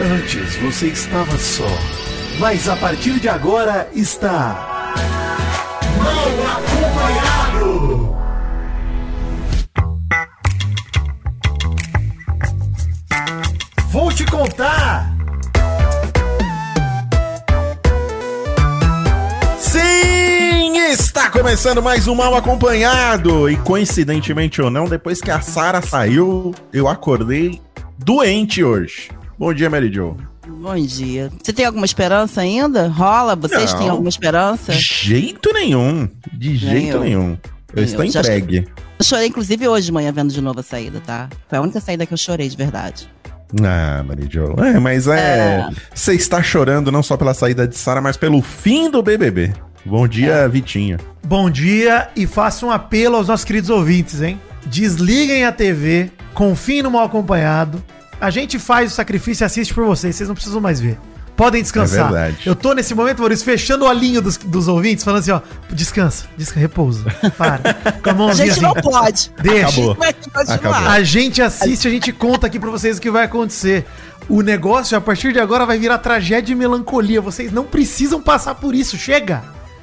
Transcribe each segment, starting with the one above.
Antes você estava só, mas a partir de agora está. Mal acompanhado! Vou te contar! Está começando mais um Mal Acompanhado. E coincidentemente ou não, depois que a Sara saiu, eu acordei doente hoje. Bom dia, Mary Jo. Bom dia. Você tem alguma esperança ainda? Rola? Vocês Não. têm alguma esperança? De jeito nenhum. De jeito eu. nenhum. Eu Nem estou eu. Já entregue. Eu chorei, inclusive, hoje de manhã vendo de novo a saída, tá? Foi a única saída que eu chorei de verdade. Ah, Mary Jo. É, mas é. Você está chorando não só pela saída de Sara, mas pelo fim do BBB. Bom dia, É. Vitinho. Bom dia e faço um apelo aos nossos queridos ouvintes, hein? Desliguem a TV, confiem no mal acompanhado. A gente faz o sacrifício e assiste por vocês, vocês não precisam mais ver. Podem descansar. É verdade. Eu tô nesse momento, Maurício, fechando o olhinho dos, dos ouvintes, falando assim, ó, descansa, descansa, repousa, para. Com a A gente assim. não pode. Deixa. Acabou. Acabou. A gente assiste, a gente conta aqui pra vocês o que vai acontecer. O negócio, a partir de agora, vai virar tragédia e melancolia. Vocês não precisam passar por isso. Chega!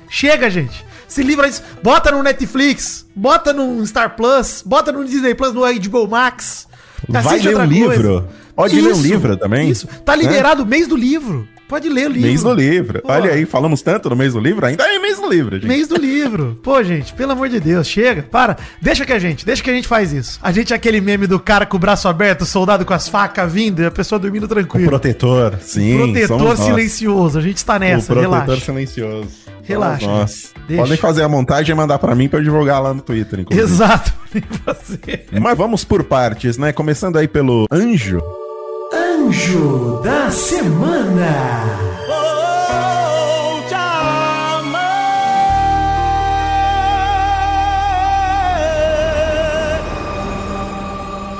Chega, gente! Se livra disso. Bota no Netflix, bota no Star Plus, bota no Disney Plus, no HBO Max. Vai ler um coisa. livro. Pode ler um livro também. Isso. Tá liberado o mês do livro. Pode ler o livro. Mês do livro. Pô. Olha aí, falamos tanto no mês do livro, ainda é mês do livro, gente. Mês do livro. Pô, gente, pelo amor de Deus, chega, para. Deixa que a gente, deixa que a gente faz isso. A gente é aquele meme do cara com o braço aberto, o soldado com as facas vindo e a pessoa dormindo O tranquilo. protetor, sim. protetor somos nós. silencioso. A gente tá O nessa, protetor relaxa. silencioso. Relaxa, gente. Deixa. Podem fazer a montagem e mandar pra mim pra eu divulgar lá no Twitter, inclusive. Exato. Mas vamos por partes, né? Começando aí pelo Anjo. Anjo da Semana!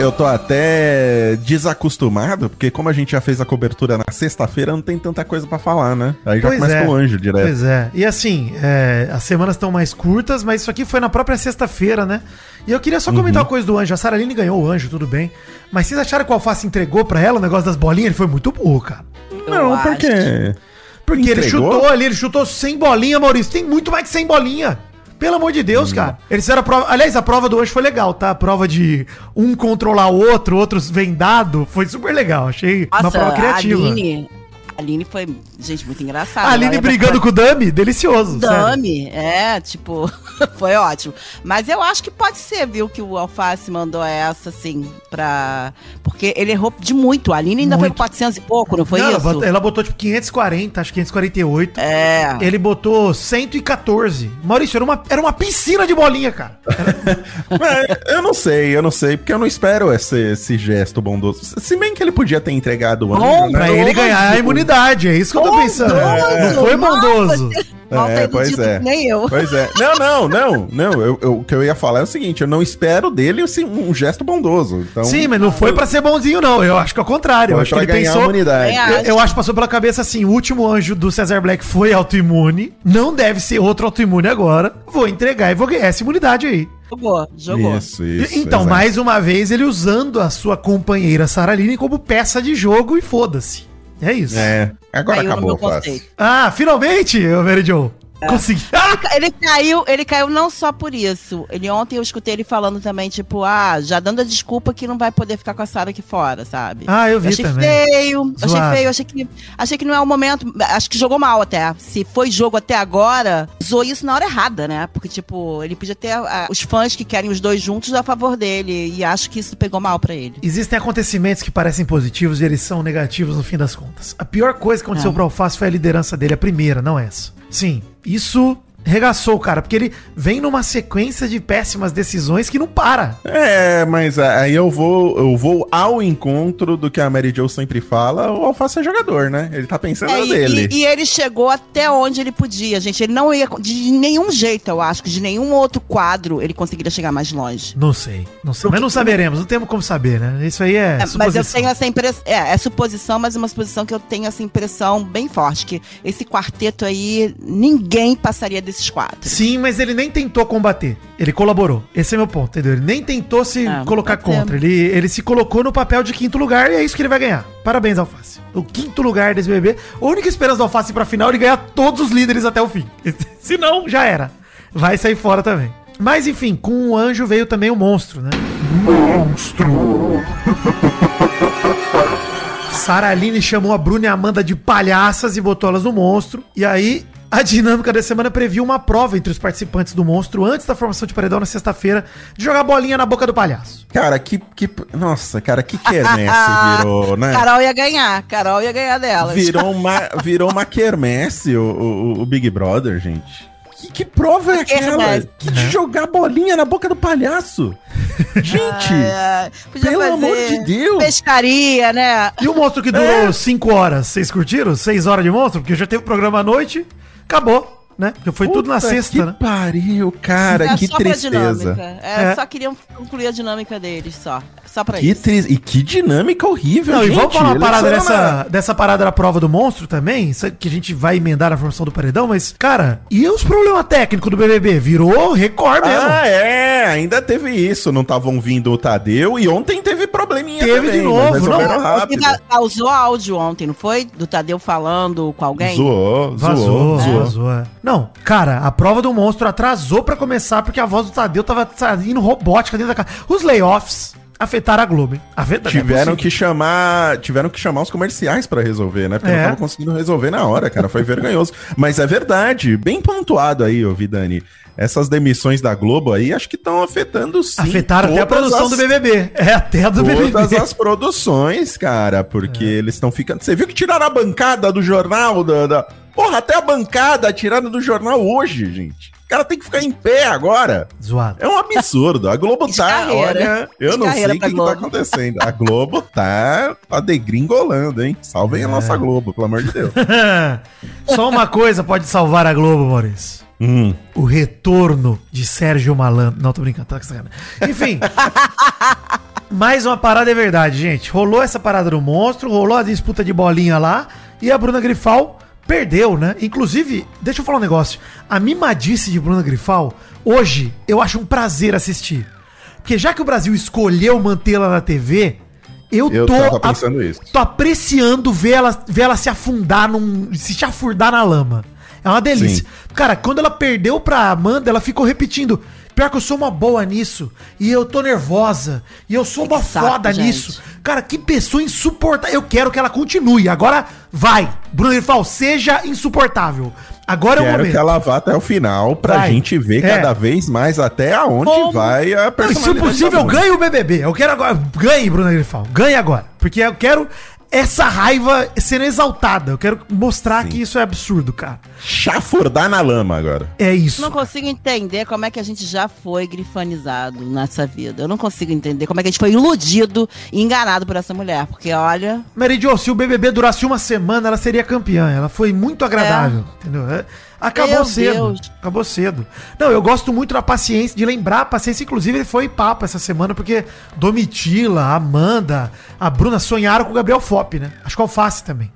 Eu tô até desacostumado, porque como a gente já fez a cobertura na sexta-feira, não tem tanta coisa pra falar, né? Aí já Pois começa é. pelo Anjo direto. Pois é. E assim, é, as semanas estão mais curtas, mas isso aqui foi na própria sexta-feira, né? E eu queria só comentar Uhum. uma coisa do Anjo. A Saraline ganhou o Anjo, tudo bem. Mas vocês acharam que o Alface entregou pra ela o negócio das bolinhas? Ele foi muito burro, cara. Não, acho. porque... Porque ele chutou ali, ele chutou sem bolinha, Maurício. Tem muito mais que sem bolinha. Pelo amor de Hum. Deus, cara. Eles fizeram a prova. Aliás, a prova do hoje foi legal, tá? A prova de um controlar o outro, outros vendado. Foi super legal. Achei uma Nossa, prova a criativa. Aline, a Aline foi, gente, muito engraçada. A Aline ia brigando pra- com o Dami, delicioso. sério. Dami, é, tipo, foi ótimo. Mas eu acho que pode ser, viu, que o Alface mandou essa, assim, pra. Porque ele errou de muito. A Aline ainda foi Muito. com 400 e pouco, não foi Não, ela isso? botou- Ela botou tipo 540, acho que 548. É. Ele botou 114. Maurício, era uma, era uma piscina de bolinha, cara. É, eu não sei, eu não sei, porque eu não espero esse, esse gesto bondoso. Se bem que ele podia ter entregado o Anjo, Bom, né? Pra ele ganhar a imunidade, é isso que eu tô pensando. Bondoso, Não foi bondoso. Mal É, pois iludido é. nem eu. Pois é. Não, não, não, não. Eu, eu- o que eu ia falar é o seguinte: eu não espero dele assim, um gesto bondoso. Então, Sim, mas não foi pra ser bonzinho, não. Eu acho que é o contrário. Eu acho que ele pensou. imunidade. Ganhar. Eu, eu acho que passou pela cabeça assim: o último anjo do Cesar Black foi autoimune. Não deve ser outro autoimune agora. Vou entregar e vou ganhar essa imunidade aí. Jogou, jogou. Isso, isso. então, mais uma vez, ele usando a sua companheira Saraline como peça de jogo e foda-se. É isso. É, agora Caiu no acabou, meu fácil. conceito. Ah, finalmente, Mary Jo. Consegui. Ah! Ele caiu, ele caiu não só por isso. Ele ontem eu escutei ele falando também, tipo, ah, já dando a desculpa que não vai poder ficar com a Sara aqui fora, sabe? Ah, eu vi achei também. feio, achei feio, achei que, achei que não é o momento, acho que jogou mal até. Se foi jogo até agora, usou isso na hora errada, né? Porque, tipo, ele podia ter ah, os fãs que querem os dois juntos a favor dele, e acho que isso pegou mal pra ele. Existem acontecimentos que parecem positivos e eles são negativos no fim das contas. A pior coisa que aconteceu É. pro Alface foi a liderança dele, a primeira, não essa. Sim, isso regaçou o cara, porque ele vem numa sequência de péssimas decisões que não para. É, mas aí eu vou, eu vou ao encontro do que a Mary Jo sempre fala, o Alface é jogador, né? Ele tá pensando É, no e, e- ele chegou até onde ele podia, gente. Ele não ia. De nenhum jeito, eu acho, que de nenhum outro quadro ele conseguiria chegar mais longe. Não sei, não sei. Mas não saberemos, não temos como saber, né? Isso aí é, É, mas eu suposição. tenho essa impressão. É, é suposição, mas uma suposição que eu tenho essa impressão bem forte. Que esse quarteto aí, ninguém passaria desse desses quatro. Sim, mas ele nem tentou combater. Ele colaborou. Esse é meu ponto, entendeu? Ele nem tentou se Ah, colocar ser. contra. Ele, ele se colocou no papel de quinto lugar e é isso que ele vai ganhar. Parabéns, Alface. O quinto lugar desse bebê. A única esperança do Alface pra final é ele ganhar todos os líderes até o fim. se não, já era. Vai sair fora também. Mas enfim, com o anjo veio também o monstro, né? Monstro! Sara Aline chamou a Bruna e a Amanda de palhaças e botou elas no monstro. E aí, a dinâmica da semana previu uma prova entre os participantes do monstro antes da formação de paredão na sexta-feira de jogar bolinha na boca do palhaço. Cara, que, que. Nossa, cara, que quermesse virou, né? Carol ia ganhar, Carol ia ganhar delas. Virou uma, virou uma quermesse o, o, o Big Brother, gente. Que, que prova é aquela? Quermesse. Que de jogar bolinha na boca do palhaço? Gente, É, pelo fazer amor de Deus. Pescaria, né? E o monstro que durou 5 horas, vocês curtiram? 6 horas de monstro? Porque já teve programa à noite, acabou, né? Já foi tudo na Puta sexta, que né? pariu, cara, Era que só pra tristeza. dinâmica. É, É. Só queriam concluir a dinâmica deles, só. Só pra Que isso. tri... E que dinâmica horrível, Não, gente. e vamos falar uma parada dessa, na- dessa parada da prova do monstro também, que a gente vai emendar na formação do paredão, mas, cara, e os problemas técnicos do BBB? Virou recorde mesmo. Ah, é, ainda teve isso. Não estavam vindo o Tadeu e ontem teve probleminha Teve de novo, mas não. rápido. causou áudio ontem, não foi? Do Tadeu falando com alguém? Zoou, Vazou, zoou, zoou. vazou. é. Não, cara, a prova do monstro atrasou pra começar porque a voz do Tadeu tava saindo robótica dentro da casa. Os layoffs afetaram a Globo? Afetaram, Tiveram é que chamar, tiveram que chamar os comerciais pra resolver, né? Porque É. não tava conseguindo resolver na hora, cara. Foi vergonhoso. Mas é verdade, bem pontuado aí, ô Vidani. Essas demissões da Globo aí, acho que estão afetando sim. Afetaram até a todas produção as- do BBB. É, até a do Todas BBB. as produções, cara, porque É. eles estão ficando. Você viu que tiraram a bancada do jornal? Da, da- Porra, até a bancada tirada do jornal hoje, gente. O cara tem que ficar em pé agora. Zoado. É um absurdo. A Globo tá, olha, eu não sei o que, que tá acontecendo. A Globo tá, tá degringolando, hein? Salvem a É. nossa Globo, pelo amor de Deus. Só uma coisa pode salvar a Globo, Maurício. Hum. O retorno de Sérgio Malandro. Não, tô brincando, tá com. Enfim. mais uma parada é verdade, gente. Rolou essa parada do monstro, rolou a disputa de bolinha lá e a Bruna Grifal perdeu, né? Inclusive, deixa eu falar um negócio. A mimadice de Bruna Grifal, hoje, eu acho um prazer assistir. Porque já que o Brasil escolheu mantê-la na TV, eu, Eu tô a- tô apreciando ver ela, ver ela se afundar num. se chafurdar na lama. É uma delícia. Cara, quando ela perdeu pra Amanda, ela ficou repetindo. Pior que eu sou uma boa nisso. E eu tô nervosa. E eu sou Que uma saco, foda gente. nisso. Cara, que pessoa insuportável. Eu quero que ela continue. Agora vai. Bruno Grifal, seja insuportável. Agora é o Quero momento. que ela vá até o final pra Vai. gente ver É. cada vez mais até aonde Como? vai a Não, e se personalidade possível, ganhe o BBB. Eu quero agora. Ganhe, Bruno Grifal. Ganhe agora. Porque eu quero essa raiva sendo exaltada. Eu quero mostrar Sim. que isso é absurdo, cara. Chafurdar na lama agora. É isso. Não consigo entender como é que a gente já foi grifanizado nessa vida. Eu não consigo entender como é que a gente foi iludido e enganado por essa mulher. Porque, olha, Mary Jo, se o BBB durasse uma semana, ela seria campeã. Ela foi muito agradável, entendeu? É, Acabou Meu cedo. Deus. Acabou cedo. Não, eu gosto muito da paciência, de lembrar a paciência. Inclusive, foi papo essa semana, porque Domitila, Amanda, a Bruna sonharam com o Gabriel Fop, né? Acho que o Alface também.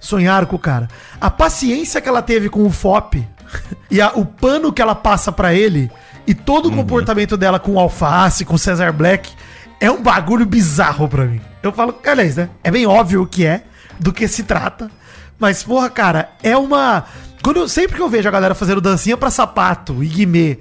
Sonharam com o cara. A paciência que ela teve com o Fop e a- o pano que ela passa pra ele e todo o comportamento dela com o Alface, com o Cesar Black, é um bagulho bizarro pra mim. Eu falo, aliás, né? É bem óbvio o que é, do que se trata. Mas, porra, cara, é uma. Quando sempre que eu vejo a galera fazendo dancinha pra sapato e guimê,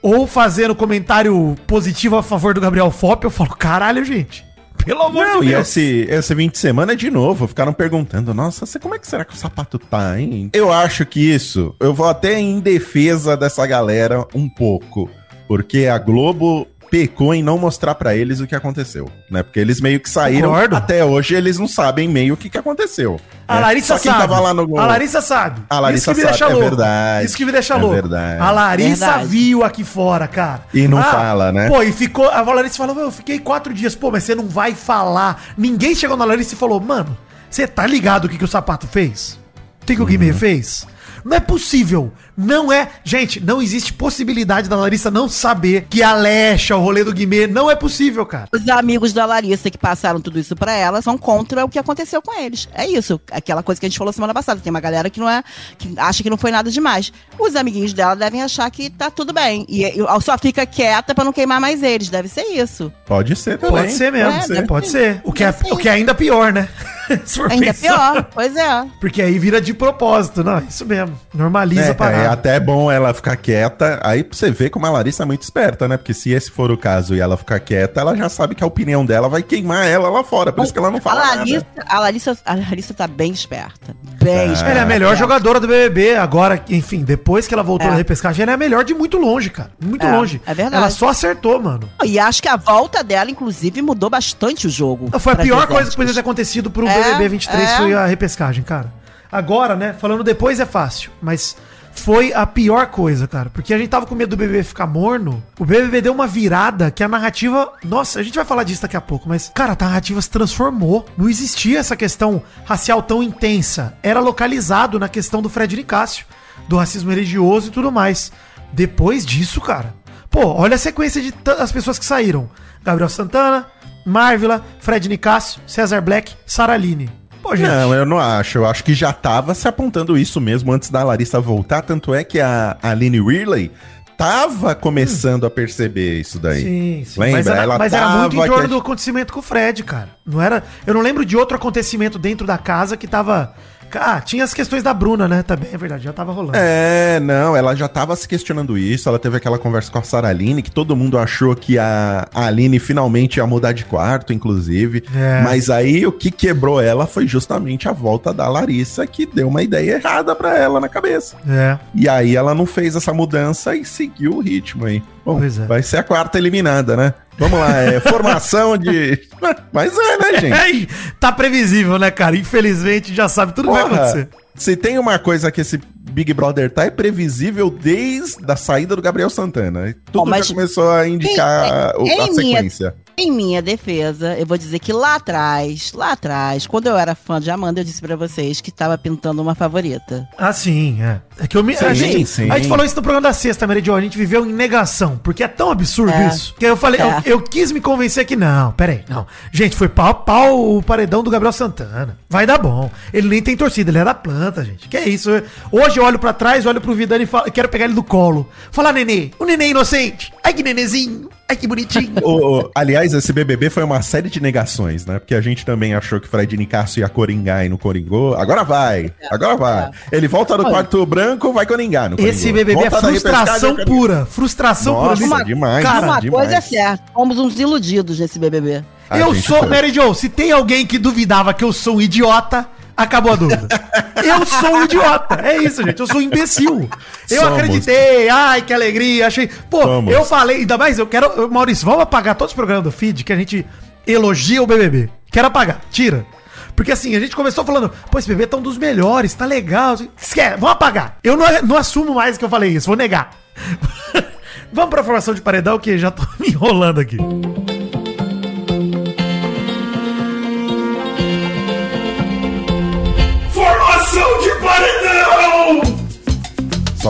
ou fazendo comentário positivo a favor do Gabriel Fop, eu falo, caralho, gente. Pelo amor Não, de e Deus. esse, esse 20 de semana de novo, ficaram perguntando, nossa, como é que será que o sapato tá, hein? Eu acho que isso, eu vou até em defesa dessa galera um pouco, porque a Globo pecou em não mostrar pra eles o que aconteceu, né? Porque eles meio que saíram, Concordo. até hoje eles não sabem meio o que, que aconteceu. A né? Larissa Só quem sabe. tava lá no A Larissa sabe. A Larissa Isso que me sabe, deixa é louco. verdade. Isso que me deixa É louco. verdade. A Larissa Verdade. viu aqui fora, cara. Ah, E não fala, né? Pô, e ficou. A Larissa falou, eu fiquei quatro dias. Pô, mas você não vai falar. Ninguém chegou na Larissa e falou, mano, você tá ligado o que, que o sapato fez? O que, que o Guimê fez? Não é possível. Não é. Gente, não existe possibilidade da Larissa não saber que a Lecha, o rolê do Guimê, não é possível, cara. Os amigos da Larissa que passaram tudo isso pra ela são contra o que aconteceu com eles. É isso. Aquela coisa que a gente falou semana passada. Tem uma galera que não é. que acha que não foi nada demais. Os amiguinhos dela devem achar que tá tudo bem. E, e só fica quieta pra não queimar mais eles. Deve ser isso. Pode ser também. Pode ser mesmo. É, deve pode ser. ser. O que, é, ser. o que é ainda pior, né? Se for Ainda é pensar. pior. Pois é. Porque aí vira de propósito. Não, isso mesmo. Normaliza É, a parada. é até bom ela ficar quieta. Aí você ver como a Larissa é muito esperta, né? Porque se esse for o caso e ela ficar quieta, ela já sabe que a opinião dela vai queimar ela lá fora. Por isso que ela não A fala Larissa, nada. a Larissa, a Larissa tá bem esperta. Bem Ah, esperta. Ela é a melhor É. jogadora do BBB. Agora, enfim, depois que ela voltou É. na repescagem, ela é a melhor de muito longe, cara. Muito É, longe. é verdade. Ela só acertou, mano. E acho que a volta dela, inclusive, mudou bastante o jogo. Foi a pior coisa que poderia ter acontecido pro É, BBB 23, é. foi a repescagem, cara. Agora, né, falando depois é fácil, mas foi a pior coisa, cara. Porque a gente tava com medo do BBB ficar morno. O BBB deu uma virada que a narrativa... Nossa, a gente vai falar disso daqui a pouco, mas, cara, a narrativa se transformou. Não existia essa questão racial tão intensa. Era localizado na questão do Fred Nicásio, do racismo religioso e tudo mais. Depois disso, cara... Pô, olha a sequência de as pessoas que saíram. Gabriel Santana, Marvila, Fred Nicásio, Cesar Black, Saraline. Pô, gente. Não, eu não acho. Eu acho que já tava se apontando isso mesmo antes da Larissa voltar. Tanto é que a Aline Ridley tava começando a perceber isso daí. Sim, sim. Lembra? Mas, era, Ela mas era muito em torno que- do acontecimento com o Fred, cara. Não era. Eu não lembro de outro acontecimento dentro da casa que tava. Ah, tinha as questões da Bruna, né? Também, é verdade, já tava rolando. É, não, ela já tava se questionando isso. Ela teve aquela conversa com a Saraline, que todo mundo achou que a, a Aline finalmente ia mudar de quarto, inclusive. É. Mas aí o que quebrou ela foi justamente a volta da Larissa, que deu uma ideia errada pra ela na cabeça. É. E aí ela não fez essa mudança e seguiu o ritmo aí. Bom, Pois é. vai ser a quarta eliminada, né? Vamos lá, é formação de. Mas é, né, gente? Tá previsível, né, cara? Infelizmente já sabe tudo que vai Porra, acontecer. se tem uma coisa que esse Big Brother tá, é previsível desde a saída do Gabriel Santana. Tudo mas já começou a indicar em- em a minha- sequência. Em minha defesa, eu vou dizer que lá atrás, lá atrás, quando eu era fã de Amanda, eu disse pra vocês que tava pintando uma favorita. Ah, sim, é. É que eu me. a, Sim, gente, sim. a gente falou isso no programa da sexta, Meridio. A gente viveu em negação, porque é tão absurdo É. isso. Que eu falei, É. eu, eu quis me convencer que não, peraí, não. Gente, foi pau a pau o paredão do Gabriel Santana. Vai dar bom. Ele nem tem torcida, ele é da planta, gente. Que é isso? Hoje eu olho pra trás, olho pro Vidani e falo, quero pegar ele do colo. Falar, nenê, o nenê inocente. Ai, que nenezinho. Ai, que bonitinho. O- aliás, esse BBB foi uma série de negações, né? Porque a gente também achou que Fred Nicasso ia coringar e não coringou. Agora vai, agora vai. Ele volta no quarto branco, vai coringar no Esse BBB é Volta na frustração repescagem, pura. Frustração Nossa, pura. demais, Cara, uma demais. coisa é certa, fomos uns iludidos nesse BBB. A eu sou, foi. Mary Jo, se tem alguém que duvidava que eu sou um idiota, acabou a dúvida. eu sou um idiota. É isso, gente. Eu sou um imbecil. Eu Somos. acreditei. Ai, que alegria. Achei. Pô, Somos. eu falei, ainda mais, eu quero. Maurício, vamos apagar todos os programas do feed que a gente elogia o BBB. Quero apagar. Tira. Porque assim, a gente começou falando, pô, esse BBB tá um dos melhores, tá legal. Esquece, vamos apagar. Eu não, não assumo mais que eu falei isso, vou negar. vamos pra formação de paredão que já tô me enrolando aqui.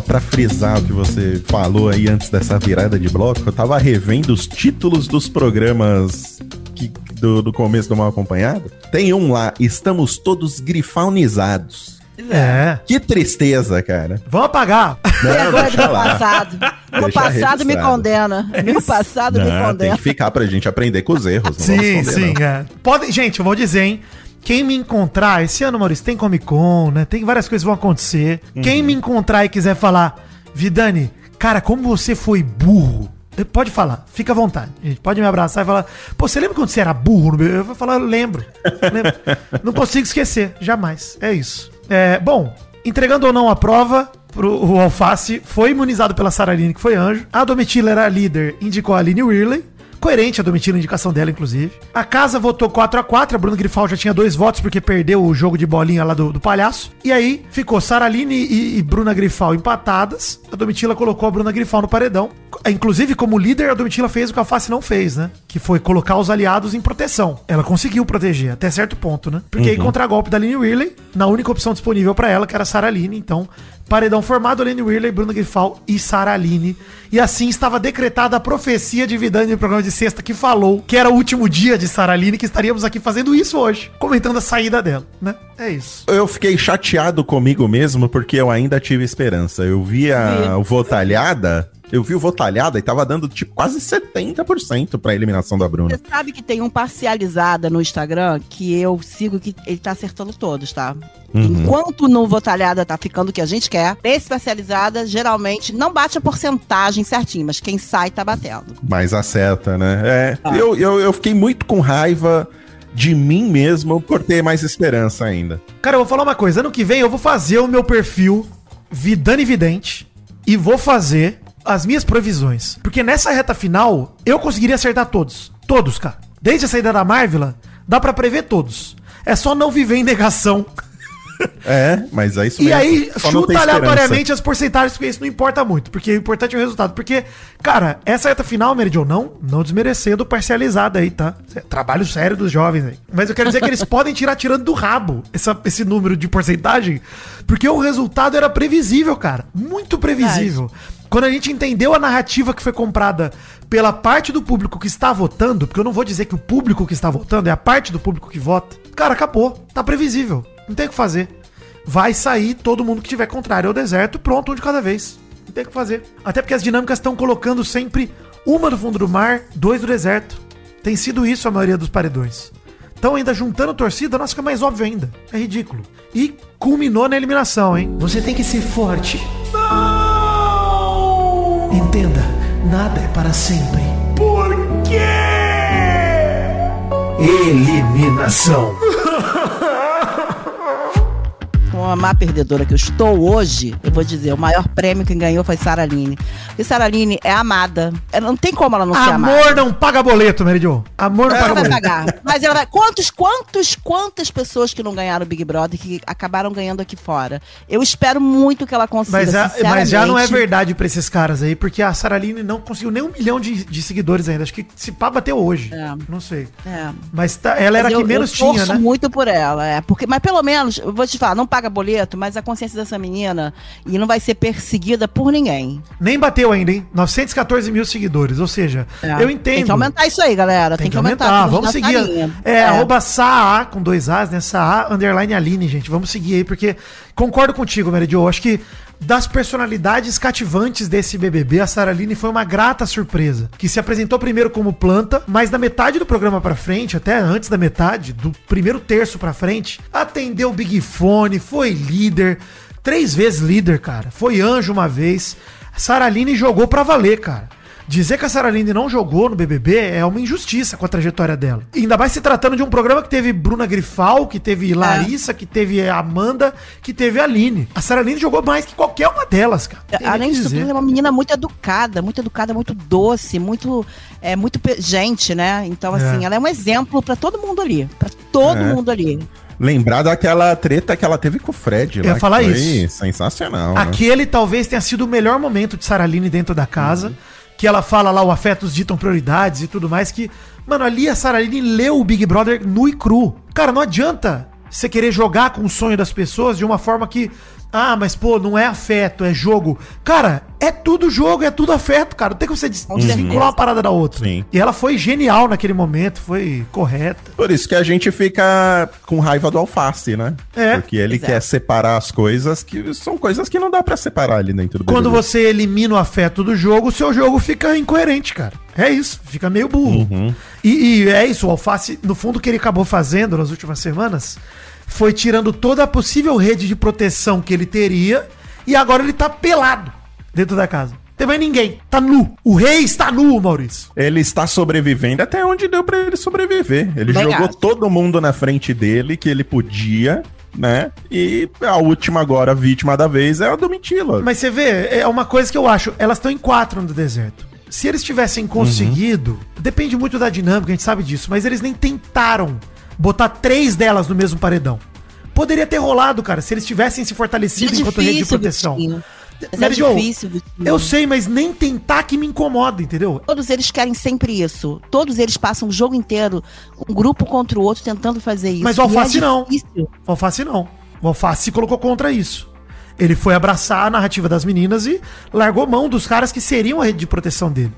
Pra frisar o que você falou aí antes dessa virada de bloco, eu tava revendo os títulos dos programas que- do, do começo do Mal Acompanhado. Tem um lá, Estamos Todos Grifaunizados. É. Que tristeza, cara. Vamos apagar. Vergonha do deixa meu lá. passado. Meu Deixa passado me condena. Meu passado me Não, tem condena. que ficar pra gente aprender com os erros. Não Sim, sim, não. é. Pode, gente, eu vou dizer, hein? Quem me encontrar, esse ano, Maurício, tem Comic Con, né? Tem várias coisas que vão acontecer. Uhum. Quem me encontrar e quiser falar, Vidani, cara, como você foi burro. Pode falar, fica à vontade. Gente, pode me abraçar e falar, pô, você lembra quando você era burro? Eu vou falar, eu lembro. lembro. Não consigo esquecer, jamais. É isso. É, bom, entregando ou não a prova, pro, o Alface foi imunizado pela Saraline, que foi anjo. A Domitila era a líder, indicou a Aline Whirley. Coerente a Domitila, a indicação dela, inclusive. A casa votou 4 a 4 A Bruno Grifal já tinha dois votos porque perdeu o jogo de bolinha lá do, do palhaço. E aí ficou Saraline e, e Bruna Grifal empatadas. A Domitila colocou a Bruna Grifal no paredão. Inclusive, como líder, a Domitila fez o que a Face não fez, né? Que foi colocar os aliados em proteção. Ela conseguiu proteger, até certo ponto, né? Porque aí, contra golpe da Aline Whirley, na única opção disponível pra ela, que era a Sara Aline. Então, paredão formado, Lenny Whirley, Bruno Grifal e Sara Aline. E assim estava decretada a profecia de Vidani no programa de sexta, que falou que era o último dia de Sara Aline, que estaríamos aqui fazendo isso hoje, comentando a saída dela, né? É isso. Eu fiquei chateado comigo mesmo porque eu ainda tive esperança. Eu via o Votalhada, eu vi o Votalhada e tava dando tipo quase 70% pra eliminação da Bruna. Você sabe que tem um parcializada no Instagram que eu sigo que ele tá acertando todos, tá? Uhum. Enquanto no Votalhada tá ficando o que a gente quer, esse parcializada geralmente não bate a porcentagem certinho, mas quem sai tá batendo. Mas acerta, né? É, Tá. eu, eu, eu fiquei muito com raiva de mim mesmo por ter mais esperança ainda. Cara, eu vou falar uma coisa. Ano que vem eu vou fazer o meu perfil Vidani Vidente e vou fazer as minhas previsões. Porque nessa reta final, eu conseguiria acertar todos. Todos, cara. Desde a saída da Marvel, dá pra prever todos. É só não viver em negação. É, mas é isso E aí, Só chuta aleatoriamente as porcentagens, porque isso não importa muito. Porque o importante é o resultado. Porque, cara, essa reta final, Meridion, não, não desmerecendo parcializada aí, tá? Trabalho sério dos jovens aí. Mas eu quero dizer que eles podem tirar tirando do rabo essa- esse número de porcentagem, porque o resultado era previsível, cara. Muito previsível. Quando a gente entendeu a narrativa que foi comprada pela parte do público que está votando, porque eu não vou dizer que o público que está votando é a parte do público que vota, cara, acabou. Tá previsível. Não tem o que fazer vai sair todo mundo que tiver contrário ao deserto, pronto, um de cada vez. Não tem o que fazer. Até porque as dinâmicas estão colocando sempre uma do fundo do mar, dois do deserto. Tem sido isso a maioria dos paredões. Então, ainda juntando torcida, nossa, fica mais óbvio ainda. É ridículo. E culminou na eliminação, hein? Você tem que ser forte. Não! Entenda, nada é para sempre. Por quê? Eliminação. Com a má perdedora que eu estou hoje, eu vou dizer, o maior prêmio que ganhou foi Sara Aline. Porque Sara Aline é amada. Ela não tem como ela não ser amada. Amor não paga boleto, Meridio. Amor não Ela paga vai boleto. pagar. Mas ela vai. Quantos, quantos, quantas pessoas que não ganharam o Big Brother que acabaram ganhando aqui fora? Eu espero muito que ela consiga. Mas, a- mas já não é verdade pra esses caras aí, porque a Saraline não conseguiu nem um milhão de, de seguidores ainda. Acho que se pá bateu hoje. É. Não sei. É. Mas tá- ela era Mas a eu, que menos eu tinha, né? muito por ela, é. Porque, mas pelo menos, eu vou te falar, não paga boleto, mas a consciência dessa menina e não vai ser perseguida por ninguém. Nem bateu ainda, hein? 914 mil seguidores. Ou seja, É. eu entendo. Tem que aumentar isso aí, galera. Tem, que aumentar. Vamos na seguir. salinha. É, arroba Saa, com dois As, né? Saa, underline Aline, gente. Vamos seguir aí, porque concordo contigo, Meridio. Eu acho que das personalidades cativantes desse BBB, a Sara Aline foi uma grata surpresa. Que se apresentou primeiro como planta, mas da metade do programa pra frente, até antes da metade, do primeiro terço pra frente, atendeu o Big Fone, foi líder, três vezes líder, cara. Foi anjo uma vez. A Sara Aline jogou pra valer, cara. Dizer que a Sarah Linde não jogou no BBB é uma injustiça com a trajetória dela. E ainda mais se tratando de um programa que teve Bruna Grifal, que teve Larissa, que teve Amanda, que teve a Aline. A Sarah Linde jogou mais que qualquer uma delas, cara. Tem Além disso, ela é uma menina muito educada, muito educada, muito doce, muito, é, muito gente, né? Então, É. assim, ela é um exemplo pra todo mundo ali. Pra todo É. mundo ali. Lembrar daquela treta que ela teve com o Fred. Eu ia que falar foi isso. Sensacional. né? Aquele talvez tenha sido o melhor momento de Sarah Linde dentro da casa. Que ela fala lá, o afetos ditam prioridades e tudo mais. Que, mano, ali a Sarah Linde leu o Big Brother nu e cru. Cara, não adianta você querer jogar com o sonho das pessoas de uma forma que. Ah, mas pô, não é afeto, é jogo. Cara, é tudo jogo, é tudo afeto, cara. Não tem como você des- desvincular uma parada da outra. Sim. E ela foi genial naquele momento, foi correta. Por isso que a gente fica com raiva do alface, né? É. Porque ele Exato. quer separar as coisas que são coisas que não dá pra separar ali dentro do Quando BBB. você elimina o afeto do jogo, o seu jogo fica incoerente, cara. É isso, fica meio burro. E, e é isso, o Alface, no fundo, o que ele acabou fazendo nas últimas semanas foi tirando toda a possível rede de proteção que ele teria e agora ele tá pelado dentro da casa. Não tem mais ninguém, tá nu. O rei está nu, Maurício. Ele está sobrevivendo até onde deu pra ele sobreviver. Ele Bem jogou acho. todo mundo na frente dele que ele podia, né? E a última agora, vítima da vez, é a do Mitila. Mas você vê, é uma coisa que eu acho, elas estão em quatro no deserto. Se eles tivessem conseguido, depende muito da dinâmica, a gente sabe disso, mas eles nem tentaram botar três delas no mesmo paredão. Poderia ter rolado, cara, se eles tivessem se fortalecido É enquanto rede de difícil, proteção. Mas Mary é Jo, difícil, Vitinho. Eu sei, mas nem tentar que me incomoda, entendeu? Todos eles querem sempre isso. Todos eles passam o jogo inteiro, um grupo contra o outro, tentando fazer isso. Mas o Alface não. difícil. Alface não. O Alface se colocou contra isso. Ele foi abraçar a narrativa das meninas e largou mão dos caras que seriam a rede de proteção dele.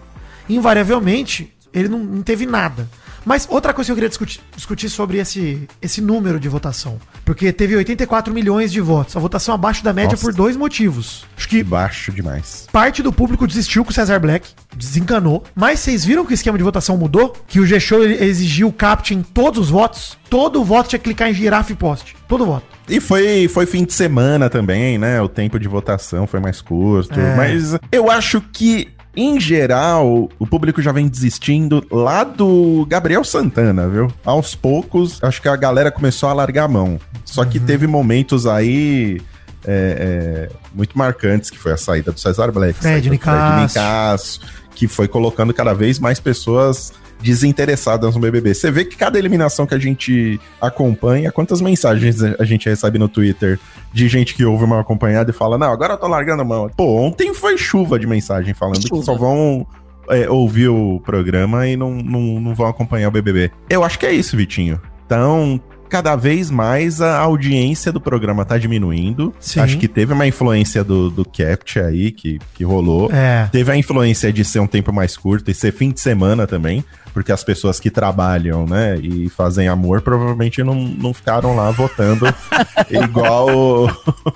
Invariavelmente, ele não, não teve nada. Mas outra coisa que eu queria discutir, discutir sobre esse, esse número de votação. Porque teve 84 milhões de votos. A votação abaixo da média Nossa. por dois motivos. Acho que Baixo demais. parte do público desistiu com o Cesar Black, desencanou. Mas vocês viram que o esquema de votação mudou? Que o G-Show exigiu o CAPT em todos os votos? Todo voto tinha que clicar em girafa e poste. Todo voto. E foi, foi fim de semana também, né? O tempo de votação foi mais curto. É. Mas eu acho que, em geral, o público já vem desistindo lá do Gabriel Santana, viu? Aos poucos, acho que a galera começou a largar a mão. Só Uhum. que teve momentos aí. é, é, muito marcantes, que foi a saída do Cesar Black, Fred. Nicásio, que foi colocando cada vez mais pessoas desinteressadas no BBB. Você vê que cada eliminação que a gente acompanha, quantas mensagens a gente recebe no Twitter de gente que ouve uma acompanhada e fala: Não, agora eu tô largando a mão. Pô, ontem foi chuva de mensagem falando Chuva. que só vão é, ouvir o programa e não, não, não vão acompanhar o BBB. Eu acho que é isso, Vitinho. Então. Cada vez mais a audiência do programa tá diminuindo. Sim. Acho que teve uma influência do, do Capt aí que, que rolou. É. Teve a influência de ser um tempo mais curto e ser fim de semana também, porque as pessoas que trabalham, né, e fazem amor provavelmente não, não ficaram lá votando igual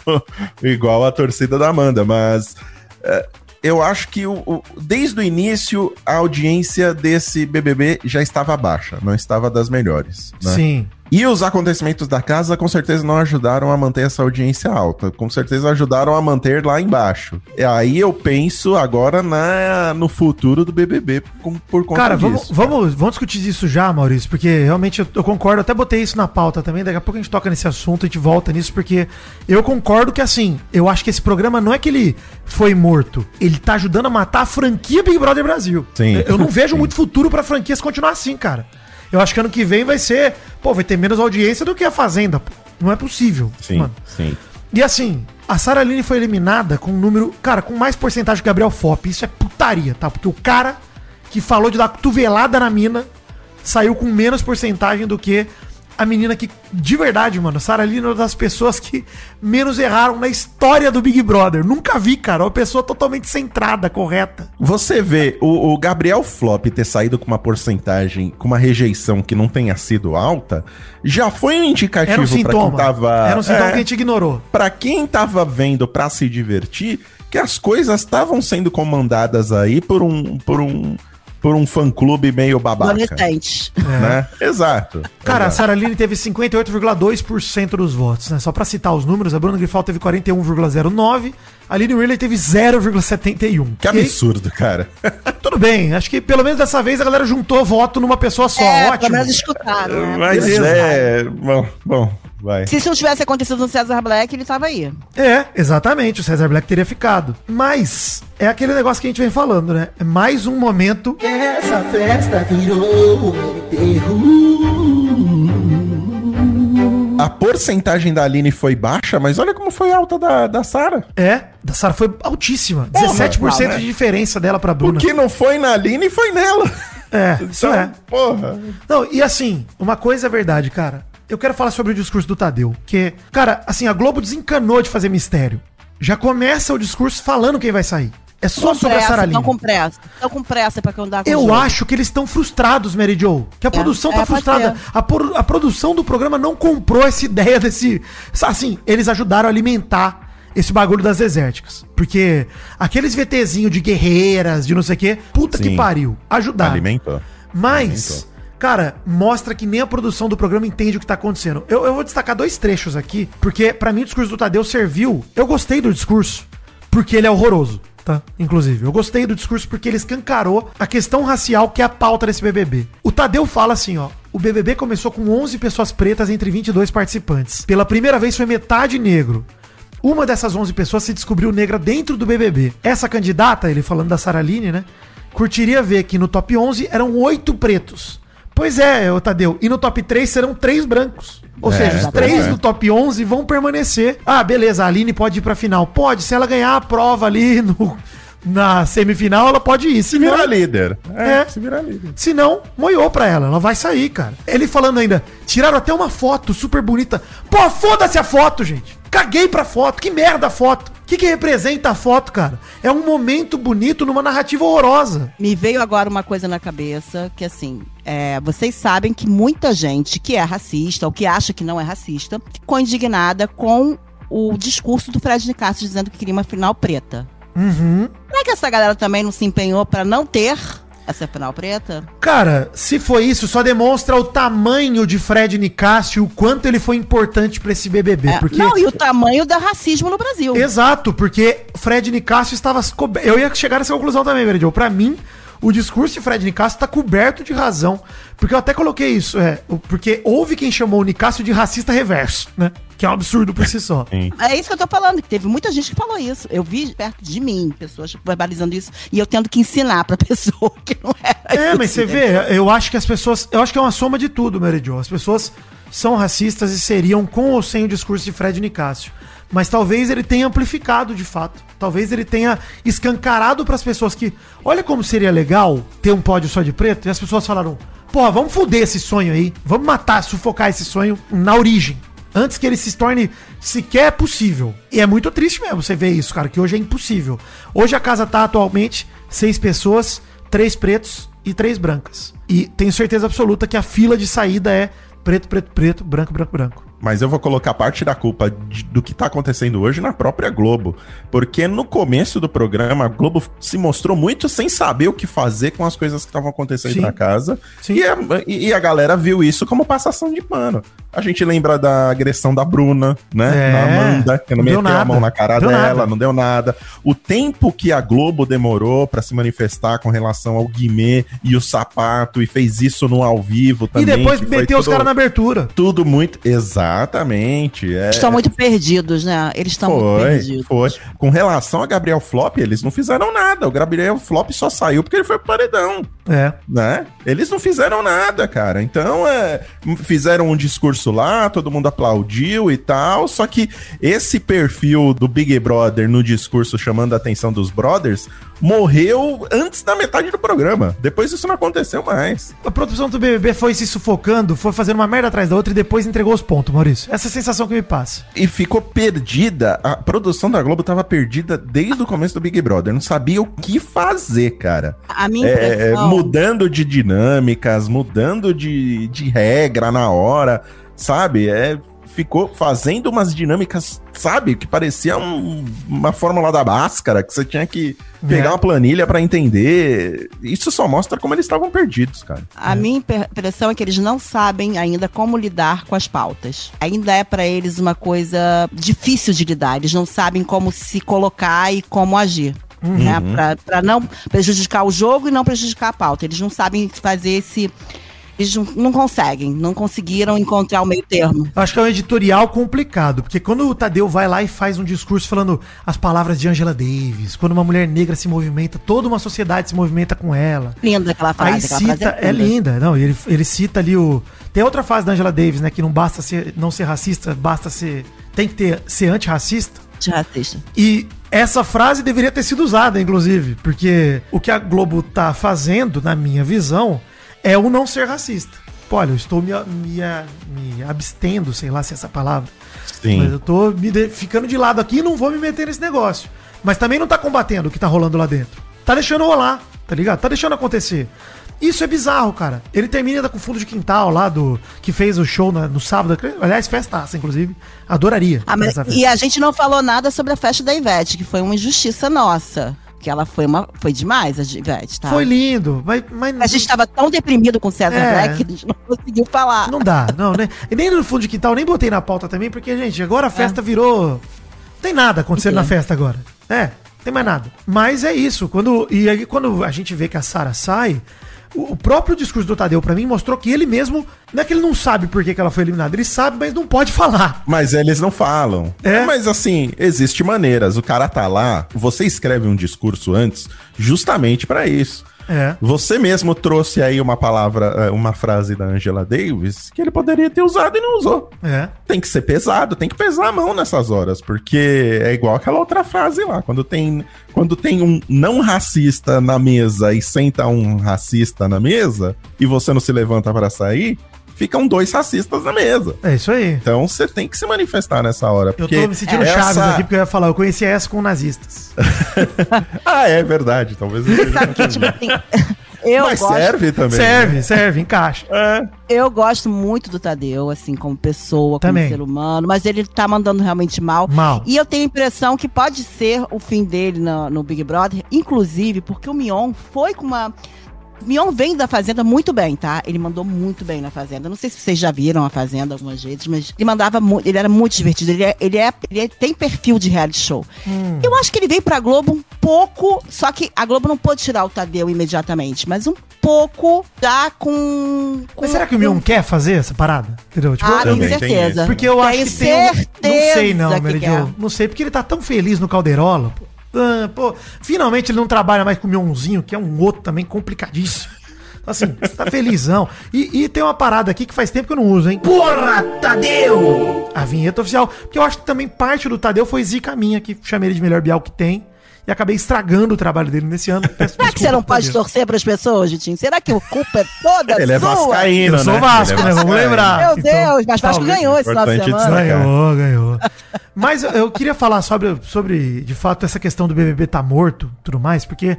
igual a torcida da Amanda, mas é, eu acho que o, o- desde o início a audiência desse BBB já estava baixa, não estava das melhores, né? Sim. E os acontecimentos da casa com certeza não ajudaram a manter essa audiência alta. Com certeza ajudaram a manter lá embaixo. E aí eu penso agora na, no futuro do BBB com- por conta Cara, disso. vamos, vamos, vamos discutir isso já, Maurício, porque realmente eu, eu concordo, até botei isso na pauta também, daqui a pouco a gente toca nesse assunto, a gente volta nisso, porque eu concordo que assim, eu acho que esse programa não é que ele foi morto, ele tá ajudando a matar a franquia Big Brother Brasil. Sim. Eu- Eu não vejo Sim. muito futuro pra franquias continuar assim, cara. Eu acho que ano que vem vai ser, pô, vai ter menos audiência do que a Fazenda, pô. Não é possível. Sim, mano. sim. E assim, a Sarah Aline foi eliminada com um número, cara, com mais porcentagem que o Gabriel Fop. Isso é putaria, tá? Porque o cara que falou de dar cotovelada na mina saiu com menos porcentagem do que a menina que, de verdade, mano, Sarah Aline é uma das pessoas que menos erraram na história do Big Brother. Nunca vi, cara, uma pessoa totalmente centrada, correta. Você vê o, o Gabriel Flop ter saído com uma porcentagem, com uma rejeição que não tenha sido alta, já foi um indicativo Era um pra quem sintoma. tava. Era um sintoma É. que a gente ignorou. Pra quem tava vendo pra se divertir, que as coisas estavam sendo comandadas aí por um por um por um fã clube meio babaca, Adolescente. né? Exato. Cara, a exato. Sarah Aline teve 58,2% dos votos, né? Só pra citar os números, a Bruna Grifal teve 41,09%, a Aline Whirley teve 0,71%. que E aí, absurdo, cara. Tudo bem, acho que pelo menos dessa vez a galera juntou voto numa pessoa só, é, pelo ótimo. menos escutaram. né? Mas beleza. é, bom, bom, vai. Se isso não tivesse acontecido no César Black, ele tava aí. É, exatamente, o Cesar Black teria ficado. Mas é aquele negócio que a gente vem falando, né? É mais um momento Essa festa virou um enterro. A porcentagem da Aline foi baixa, mas olha como foi alta da, da Sara. É, da Sarah foi altíssima. Porra, 17% não, né? de diferença dela pra O Bruna. que não foi na Aline foi nela. É, isso Então, é. porra. Não, e assim, uma coisa é verdade, cara. Eu quero falar sobre o discurso do Tadeu. Que, cara, assim, a Globo desencanou de fazer mistério. Já começa o discurso falando quem vai sair. É só Com sobre a pressa, Sarah Tão Lima. com pressa. Tão com pressa pra que andar com o Eu jogo. acho que eles estão frustrados, Mary Jo. Que a produção é, tá frustrada. A, por- a produção do programa não comprou essa ideia desse. Assim, eles ajudaram a alimentar esse bagulho das desérticas. Porque aqueles VTzinho de guerreiras, de não sei o quê, puta que Sim. pariu. Ajudaram. Alimentou. Mas, Alimentou. Cara, mostra que nem a produção do programa entende o que tá acontecendo. Eu, eu vou destacar dois trechos aqui, porque pra mim o discurso do Tadeu serviu. Eu gostei do discurso, porque ele é horroroso, tá? Inclusive, eu gostei do discurso porque ele escancarou a questão racial que é a pauta desse BBB. O Tadeu fala assim, ó. O BBB começou com 11 pessoas pretas entre 22 participantes. Pela primeira vez foi metade negro. Uma dessas 11 pessoas se descobriu negra dentro do BBB. Essa candidata, ele falando da Saraline, né? Curtiria ver que no top 11 eram oito pretos. Pois é, ô Tadeu. E no top 3 serão três brancos. Ou É, seja, os pois três é. do top 11 vão permanecer. Ah, beleza, a Aline pode ir pra final. Pode, se ela ganhar a prova ali no, na semifinal, ela pode ir. Se Se virar não, líder. É, É. se virar líder. se não, moiou pra ela. Ela vai sair, cara. Ele falando ainda, tiraram até uma foto super bonita. Pô, foda-se a foto, gente. Caguei pra foto. Que merda a foto. O que, que representa a foto, cara? É um momento bonito numa narrativa horrorosa. Me veio agora uma coisa na cabeça, que assim, é, vocês sabem que muita gente que é racista, ou que acha que não é racista, ficou indignada com o discurso do Fred Nicásio dizendo que queria uma final preta. Uhum. Será que essa galera também não se empenhou pra não ter essa final preta? Cara, se foi isso, só demonstra o tamanho de Fred Nicásio, o quanto ele foi importante pra esse BBB. É, porque... Não, e o tamanho do racismo no Brasil. Exato, porque Fred Nicásio estava. Eu ia chegar nessa conclusão também, Meridio. Pra mim, o discurso de Fred Nicásio está coberto de razão. Porque eu até coloquei isso, é. Porque houve quem chamou o Nicásio de racista reverso, né? Que é um absurdo por si só. Sim. É isso que eu tô falando, que teve muita gente que falou isso. Eu vi perto de mim, pessoas verbalizando isso, e eu tendo que ensinar pra pessoa que não era É, isso, mas você entendeu? vê, eu acho que as pessoas. Eu acho que é uma soma de tudo, Meridio. As pessoas são racistas e seriam com ou sem o discurso de Fred Nicásio. Mas talvez ele tenha amplificado de fato. Talvez ele tenha escancarado pras pessoas que. Olha como seria legal ter um pódio só de preto. E as pessoas falaram: pô, vamos foder esse sonho aí. Vamos matar, sufocar esse sonho na origem. Antes que ele se torne sequer possível. E é muito triste mesmo você ver isso, cara, que hoje é impossível. Hoje a casa tá atualmente seis pessoas, três pretos e três brancas. E tenho certeza absoluta que a fila de saída é preto, preto, preto, branco, branco, branco. Mas eu vou colocar parte da culpa de- do que tá acontecendo hoje na própria Globo. Porque no começo do programa, a Globo se mostrou muito sem saber o que fazer com as coisas que estavam acontecendo Sim. na casa. Sim. E a, e a galera viu isso como passação de pano. A gente lembra da agressão da Bruna, né? É, da Amanda, que não não meteu a nada. mão na cara Deu dela, nada. não deu nada. O tempo que a Globo demorou pra se manifestar com relação ao Guimê e o sapato, e fez isso no ao vivo também. e depois meteu os caras na abertura. tudo muito. Exatamente. É, Eles estão muito perdidos, né? Eles estão muito perdidos. foi. Com relação a Gabriel Flop, eles não fizeram nada. O Gabriel Flop só saiu porque ele foi pro paredão, É. né? Eles não fizeram nada, cara. Então, é, fizeram um discurso lá, todo mundo aplaudiu e tal. Só que esse perfil do Big Brother no discurso chamando a atenção dos brothers morreu antes da metade do programa. Depois isso não aconteceu mais. A produção do BBB foi se sufocando, foi fazendo uma merda atrás da outra e depois entregou os pontos, Maurício. Essa é a sensação que me passa. E ficou perdida. A produção da Globo tava perdida desde o começo do Big Brother. Não sabia o que fazer, cara. A minha É, impressão... mudando de dinâmicas, mudando de, de regra na hora, sabe? É, ficou fazendo umas dinâmicas, sabe? Que parecia um- uma fórmula da Bhaskara, que você tinha que pegar É. uma planilha pra entender. Isso só mostra como eles estavam perdidos, cara. A minha imper- impressão é que eles não sabem ainda como lidar com as pautas. Ainda é pra eles uma coisa difícil de lidar. Eles não sabem como se colocar e como agir. Né? Pra, pra não prejudicar o jogo e não prejudicar a pauta. Eles não sabem fazer esse. Eles não, não conseguem, não conseguiram encontrar o meio termo. Eu acho que é um editorial complicado, porque quando o Tadeu vai lá e faz um discurso falando as palavras de Angela Davis, quando uma mulher negra se movimenta, toda uma sociedade se movimenta com ela. Linda aquela frase. Aí aquela cita, frase é linda, não, ele, ele cita ali o. Tem outra frase da Angela Davis, né? Que não basta ser, não ser racista, basta ser. Tem que ter, ser antirracista. Racista. E essa frase deveria ter sido usada, inclusive, porque o que a Globo tá fazendo, na minha visão, é o não ser racista. Pô, olha, eu estou me, me, me abstendo, sei lá se é essa palavra. Sim. Mas eu tô me de- ficando de lado aqui e não vou me meter nesse negócio. Mas também não tá combatendo o que tá rolando lá dentro. Tá deixando rolar, tá ligado? Tá deixando acontecer. Isso é bizarro, cara. Ele termina com o fundo de quintal lá do. que fez o show na- no sábado. Aliás, festaça, inclusive. Adoraria. Ah, mas- e a gente não falou nada sobre a festa da Ivete, que foi uma injustiça nossa. Que ela foi uma. Foi demais, a Ivete, tá? Foi lindo, mas. mas A gente tava tão deprimido com o César É. Black que a gente não conseguiu falar. Não dá, não, né? E nem no fundo de quintal, nem botei na pauta também, porque, gente, agora a festa virou. Não tem nada acontecendo É. na festa agora. É, não tem mais nada. Mas é isso. Quando, e aí, quando a gente vê que a Sara sai, o, próprio discurso do Tadeu, pra mim, mostrou que ele mesmo. Não é que ele não sabe por que, que ela foi eliminada, ele sabe, mas não pode falar. Mas eles não falam. É? Mas assim, existe maneiras. O cara tá lá, você escreve um discurso antes justamente pra isso. É. Você mesmo trouxe aí uma palavra, eh, uma frase da Angela Davis que ele poderia ter usado e não usou. É. Tem que ser pesado, tem que pesar a mão nessas horas, porque é igual aquela outra frase lá. Quando tem, quando tem um não racista na mesa e senta um racista na mesa e você não se levanta para sair, ficam dois racistas na mesa. É isso aí. Então você tem que se manifestar nessa hora. Eu Porque tô me sentindo essa- Chaves aqui porque eu ia falar, eu conhecia essa com nazistas. Ah, é verdade. Talvez. Você sabe que, tipo, assim, eu Mas gosto, serve também. serve, né? serve, encaixa. É. eu gosto muito do Tadeu, assim, como pessoa, como Também. ser humano, mas ele tá mandando realmente mal. Mal. E eu tenho a impressão que pode ser o fim dele no, no Big Brother, inclusive porque o Mion foi com uma. Mion vem da Fazenda muito bem, tá? Ele mandou muito bem na Fazenda. Não sei se vocês já viram a Fazenda algumas vezes, mas ele mandava muito. Ele era muito divertido. Ele, é, ele, é, ele é- tem perfil de reality show. Hum. Eu acho que ele veio pra Globo um pouco. Só que a Globo não pôde tirar o Tadeu imediatamente, mas um pouco dá com. com Mas será que o Mion quer fazer essa parada? Entendeu? Tipo, Ah, eu- tenho certeza. Porque eu acho que tem um... Não certeza sei não, que Mary. Não sei, porque ele tá tão feliz no Calderola, pô. Ah, pô, finalmente ele não trabalha mais com o Mionzinho, que é um outro também complicadíssimo. Então, Assim, tá felizão. E, e tem uma parada aqui que faz tempo que eu não uso, hein? Porra, Tadeu! A vinheta oficial. Porque eu acho que também parte do Tadeu foi zica minha, que chamei ele de melhor Bial que tem. E acabei estragando o trabalho dele nesse ano. Peço Será que você não pode Tadeu. torcer para as pessoas, Jitinho? Será que a culpa é toda Ele é sua? vascaíno, Eu sou né? Vasco, é né? Vamos lembrar. Meu Então, Deus, mas Vasco ganhou esse final de semana. Ganhou, ganhou. Mas eu- eu queria falar sobre, sobre, de fato, essa questão do BBB tá morto e tudo mais, porque,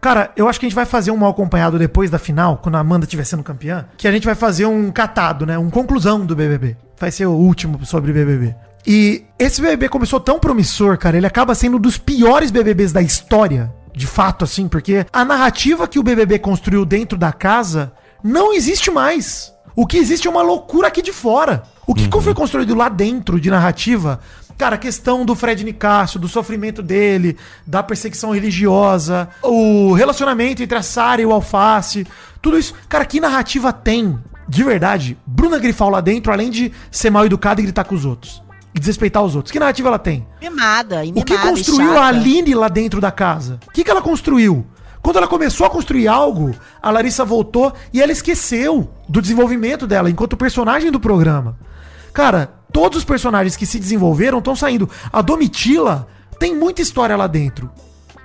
cara, eu acho que a gente vai fazer um mal acompanhado depois da final, quando a Amanda estiver sendo campeã, que a gente vai fazer um catado, né? Um conclusão do BBB. Vai ser o último sobre BBB. E esse BBB começou tão promissor, cara, ele acaba sendo um dos piores BBBs da história, de fato, assim, porque a narrativa que o BBB construiu dentro da casa não existe mais. O que existe é uma loucura aqui de fora. O que foi construído lá dentro de narrativa, cara, a questão do Fred Nicásio, do sofrimento dele, da perseguição religiosa, o relacionamento entre a Sara e o Alface, tudo isso. Cara, que narrativa tem, de verdade, Bruna Grifal lá dentro, além de ser mal educada e gritar com os outros? E desrespeitar os outros. Que narrativa ela tem? Mimada, e mimada, O que construiu a Aline lá dentro da casa? O que, que ela construiu? Quando ela começou a construir algo, a Larissa voltou e ela esqueceu do desenvolvimento dela enquanto personagem do programa. Cara, todos os personagens que se desenvolveram estão saindo. A Domitila tem muita história lá dentro.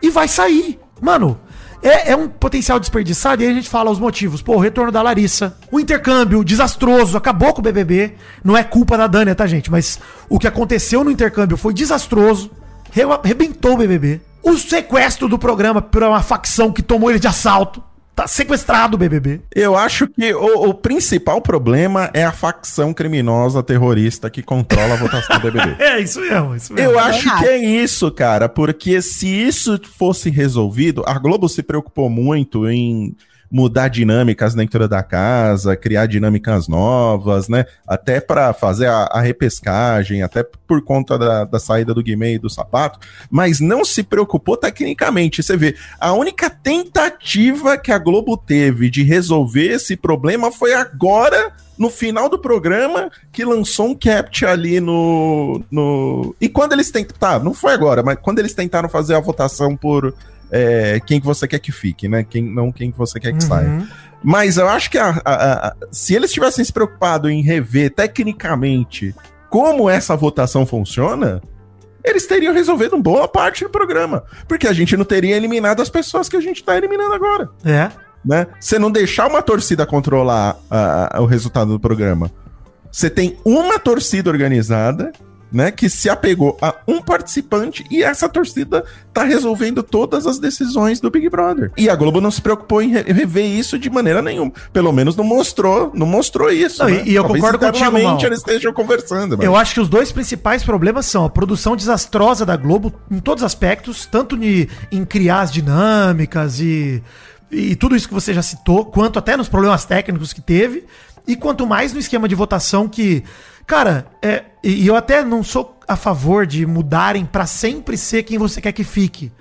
E vai sair. Mano, é, é um potencial desperdiçado e aí a gente fala os motivos. Pô, o retorno da Larissa, o intercâmbio desastroso, acabou com o BBB. Não é culpa da Dânia, tá, gente? Mas o que aconteceu no intercâmbio foi desastroso. Re- Arrebentou o BBB. O sequestro do programa por uma facção que tomou ele de assalto. Tá sequestrado o BBB. Eu acho que o, o principal problema é a facção criminosa terrorista que controla a votação do BBB. É, isso mesmo, isso mesmo. Eu É acho verdade. que é isso, cara, porque se isso fosse resolvido, a Globo se preocupou muito em mudar dinâmicas dentro da casa, criar dinâmicas novas, né? Até pra fazer a, a repescagem, até por conta da, da saída do Guimê e do Sapato, mas não se preocupou tecnicamente. Você vê, a única tentativa que a Globo teve de resolver esse problema foi agora no final do programa que lançou um capt ali no, no. E quando eles tentaram. Tá, não foi agora, mas quando eles tentaram fazer a votação por é, quem que você quer que fique, né? Quem, não quem que você quer que saia. Uhum. Mas eu acho que a- a- a- se eles tivessem se preocupado em rever tecnicamente como essa votação funciona, eles teriam resolvido uma boa parte do programa. Porque a gente não teria eliminado as pessoas que a gente tá eliminando agora É. né? Você não deixar uma torcida controlar a- o resultado do programa. Você tem uma torcida organizada, né, que se apegou a um participante e essa torcida tá resolvendo todas as decisões do Big Brother. E a Globo não se preocupou em re- rever isso de maneira nenhuma. Pelo menos não mostrou, não mostrou isso. Não, né? e- eu Talvez concordo contigo, Mal. eles estejam conversando. mas- Eu acho que os dois principais problemas são a produção desastrosa da Globo em todos os aspectos, tanto de, em criar as dinâmicas e, e tudo isso que você já citou, quanto até nos problemas técnicos que teve, e quanto mais no esquema de votação que. Cara, é, e eu até não sou a favor de mudarem pra sempre ser quem você quer que fique.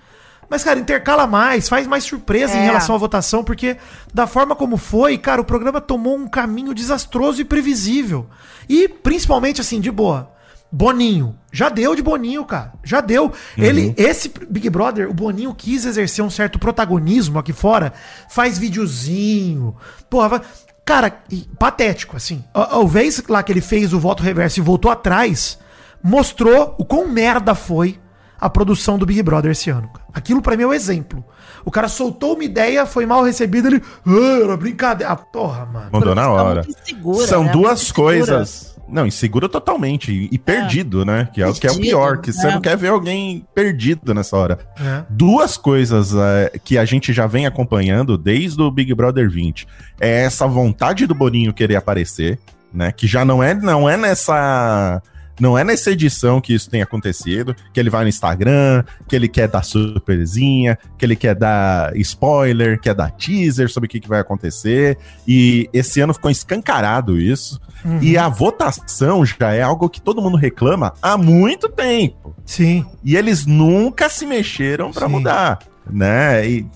Mas, cara, intercala mais, faz mais surpresa em É. relação à votação, porque da forma como foi, cara, o programa tomou um caminho desastroso e previsível. E, principalmente, assim, de boa. Boninho. Já deu de Boninho, cara. Já deu. Ele, esse Big Brother, o Boninho quis exercer um certo protagonismo aqui fora. Faz videozinho. Porra, vai... Cara, e- patético, assim. A, a vez lá que ele fez o voto reverso e voltou atrás, mostrou o quão merda foi a produção do Big Brother esse ano. Aquilo pra mim é o exemplo. O cara soltou uma ideia, foi mal recebido, ele. Ah, era brincadeira. Ah, porra, mano. Mandou na hora. insegura, São né? duas coisas. Não, insegura totalmente. E, e perdido, né? Que é, o que é o pior, que você né? não quer ver alguém perdido nessa hora. É. Duas coisas é, que a gente já vem acompanhando desde o Big Brother 20. É essa vontade do Boninho querer aparecer, né? Que já não é, não é nessa. Não é nessa edição que isso tem acontecido, que ele vai no Instagram, que ele quer dar surpresinha, que ele quer dar spoiler, quer dar teaser sobre o que, que vai acontecer. E esse ano ficou escancarado isso. Uhum. E a votação já é algo que todo mundo reclama há muito tempo. Sim. E eles nunca se mexeram pra Sim. mudar, né? E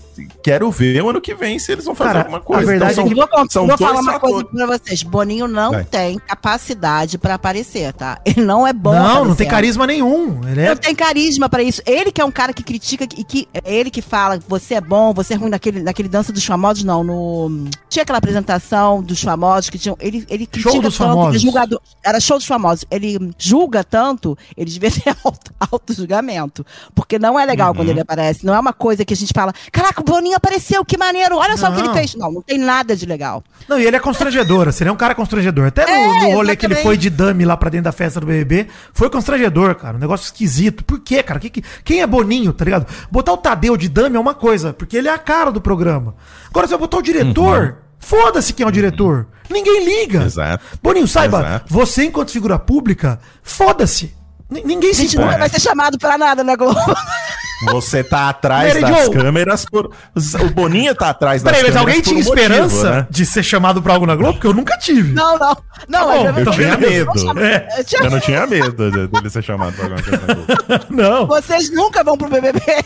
quero ver o ano que vem se eles vão fazer Cara, alguma coisa. a verdade Então, Eu vou, con- são vou falar uma coisa pra vocês. Boninho não Vai. tem capacidade pra aparecer, tá? Ele não é bom não, não tem carisma nenhum. Ele é. Não tem carisma pra isso. Ele que é um cara que critica e que é ele que fala você é bom, você é ruim naquele, naquele dança dos famosos, não. No tinha aquela apresentação dos famosos que tinham. Ele ele critica Show dos tanto, famosos. é era show dos famosos. Ele julga tanto, ele devia ter auto, auto julgamento, porque não é legal Uhum. quando ele aparece. Não é uma coisa que a gente fala, caraca, o Boninho apareceu, que maneiro. Olha só o que ele Não. fez. Não, não tem nada de legal. Não, e ele é constrangedor, assim, ele é um cara constrangedor. Até no, É, no rolê que ele foi de dummy lá pra dentro da festa do BBB, foi constrangedor, cara. Um negócio esquisito. Por quê, cara? Que, que- quem é Boninho, tá ligado? Botar o Tadeu de dummy é uma coisa, porque ele é a cara do programa. Agora, se eu botar o diretor, foda-se quem é o diretor. Ninguém liga. Exato. Boninho, saiba, Exato. você, enquanto figura pública, foda-se. N- ninguém A se gente nunca importa. vai ser chamado pra nada na Globo. Você tá atrás Mary das Jo. câmeras por. O Boninho tá atrás das Peraí, mas câmeras alguém por tinha um motivo, esperança né? de ser chamado pra algo na Globo? Porque eu nunca tive. Não, não. Não, Tá bom, mas Eu Então, tinha medo. É. Eu tinha- Eu não tinha medo de- dele ser chamado pra alguma coisa. na Globo. Não. Vocês nunca vão pro BBB, é.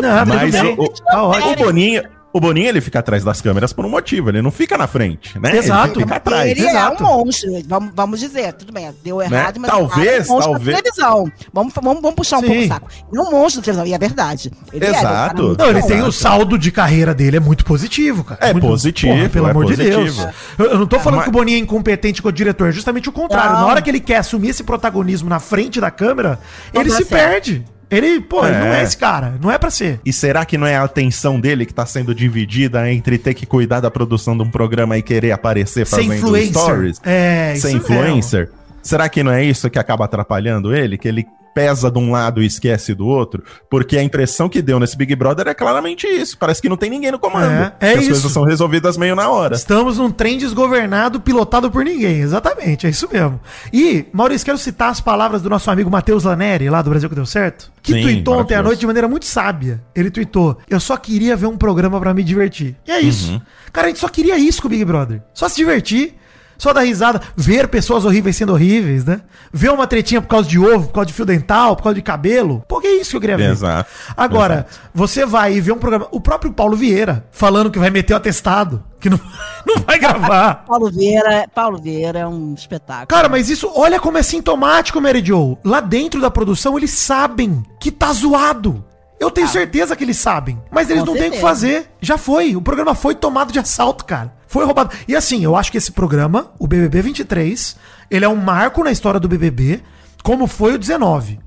Não, tudo Mas bem. o, o- Tá ótimo. o Boninho. O Boninho ele fica atrás das câmeras por um motivo, ele não fica na frente, né? Exato. Ele fica atrás. Ele exato. é um monstro, vamos, vamos dizer, tudo bem, deu errado, Né? mas Talvez, é um monstro talvez. da televisão. Vamos, vamos, vamos puxar um Sim. pouco o saco. Ele é um monstro da televisão, e é verdade. Ele é, ele Exato. muito Não, ele tem o saldo de carreira dele, é muito positivo, cara. É Muito- positivo, pelo é amor de positivo. Deus. Eu, eu não tô falando Mas- que o Boninho é incompetente com o diretor, é justamente o contrário. Não. Na hora que ele quer assumir esse protagonismo na frente da câmera, Não ele se certo. perde. Ele, pô, ele não é É. esse cara. Não é pra ser. E será que não é a atenção dele que tá sendo dividida entre ter que cuidar da produção de um programa e querer aparecer fazendo influencer. stories? É, ser influencer? Será que não é isso que acaba atrapalhando ele? Que ele pesa de um lado e esquece do outro? Porque a impressão que deu nesse Big Brother é claramente isso. Parece que não tem ninguém no comando. É, é Que as isso. coisas são resolvidas meio na hora. Estamos num trem desgovernado, pilotado por ninguém. Exatamente, é isso mesmo. E, Maurício, quero citar as palavras do nosso amigo Matheus Laneri, lá do Brasil que deu certo, que Sim, tweetou ontem à noite de maneira muito sábia. Ele tweetou: Eu só queria ver um programa pra me divertir. E é isso. Uhum. Cara, a gente só queria isso com o Big Brother. Só se divertir. Só dar risada, ver pessoas horríveis sendo horríveis, né? Ver uma tretinha por causa de ovo, por causa de fio dental, por causa de cabelo. Pô, que é isso que eu queria ver. Exato. Agora, você vai e vê um programa. O próprio Paulo Vieira falando que vai meter o atestado, que não, não vai gravar. Paulo Vieira, Paulo Vieira é um espetáculo. Cara, mas isso, olha como é sintomático, Mary Joe. Lá dentro da produção, eles sabem que tá zoado. Eu tenho certeza que eles sabem. Mas eles Com não têm o que fazer. Já foi. O programa foi tomado de assalto, cara. Foi roubado. E assim, eu acho que esse programa, o BBB 23, ele é um marco na história do BBB, como foi o 19.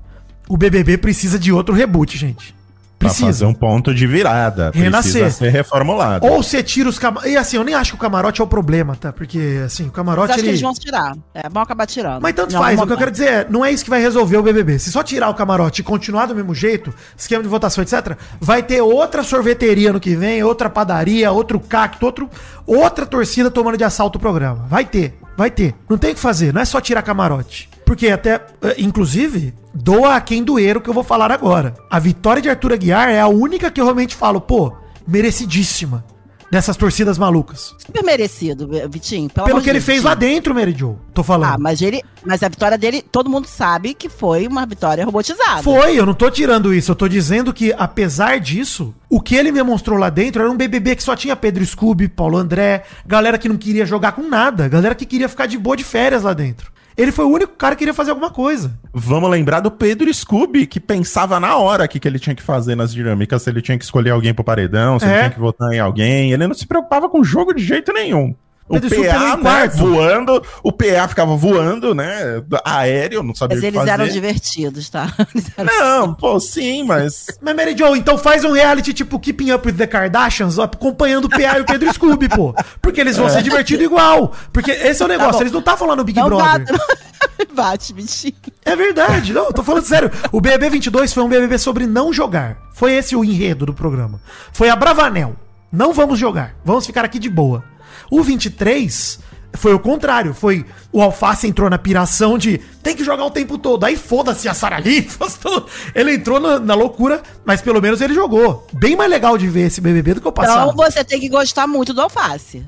O BBB precisa de outro reboot, gente. Pra fazer Precisa. um ponto de virada. Renascer. Precisa ser reformulado. Ou você tira os camarotes. E assim, eu nem acho que o camarote é o problema, tá? Porque, assim, o Mas camarote. acho que ele... eles vão tirar. É, vão acabar tirando. Mas tanto Em faz, o que eu quero dizer é, não é isso que vai resolver o BBB. Se só tirar o camarote e continuar do mesmo jeito, esquema de votação, etc., vai ter outra sorveteria no que vem, outra padaria, outro cacto, outro, outra torcida tomando de assalto o programa. Vai ter, vai ter. Não tem o que fazer, não é só tirar camarote. Porque até, eh, inclusive, doa a quem doer o que eu vou falar agora. A vitória de Arthur Aguiar é a única que eu realmente falo, pô, merecidíssima dessas torcidas malucas. Super merecido, Vitinho. Pelo, Pelo que ele de fez lá Vitinho. dentro, Mary Jo. Tô falando. Ah, mas ele. Mas a vitória dele, todo mundo sabe que foi uma vitória robotizada. Foi, eu não tô tirando isso, eu tô dizendo que, apesar disso, o que ele me mostrou lá dentro era um BBB que só tinha Pedro Scooby, Paulo André, galera que não queria jogar com nada, galera que queria ficar de boa de férias lá dentro. Ele foi o único cara que queria fazer alguma coisa. Vamos lembrar do Pedro Scooby, que pensava na hora o que, que ele tinha que fazer nas dinâmicas, se ele tinha que escolher alguém pro paredão, se É. ele tinha que votar em alguém. Ele não se preocupava com o jogo de jeito nenhum. O Pedro PA, em né, voando, o PA ficava voando, né, aéreo, não sabia Mas o que eles fazer. eram divertidos, tá? Eles eram- Não, pô, sim, mas... Mas Mary Jo, então faz um reality tipo Keeping Up with the Kardashians, ó, acompanhando o PA e o Pedro Scooby, pô. Porque eles vão ser divertidos igual. Porque esse é o negócio, bom. eles não tá falando no Big Não Brother. bate, não bate, bichinho. É verdade, não, eu tô falando sério. O BBB 22 foi um BBB sobre não jogar. Foi esse o enredo do programa. Foi a Bravanel. Não vamos jogar, vamos ficar aqui de boa. O 23 foi o contrário, foi o Alface entrou na piração de tem que jogar o tempo todo. Aí foda-se a Sara Lee, foda-se tudo. ele entrou na, na loucura, mas pelo menos ele jogou. Bem mais legal de ver esse BBB do que o passado. Então você tem que gostar muito do alface.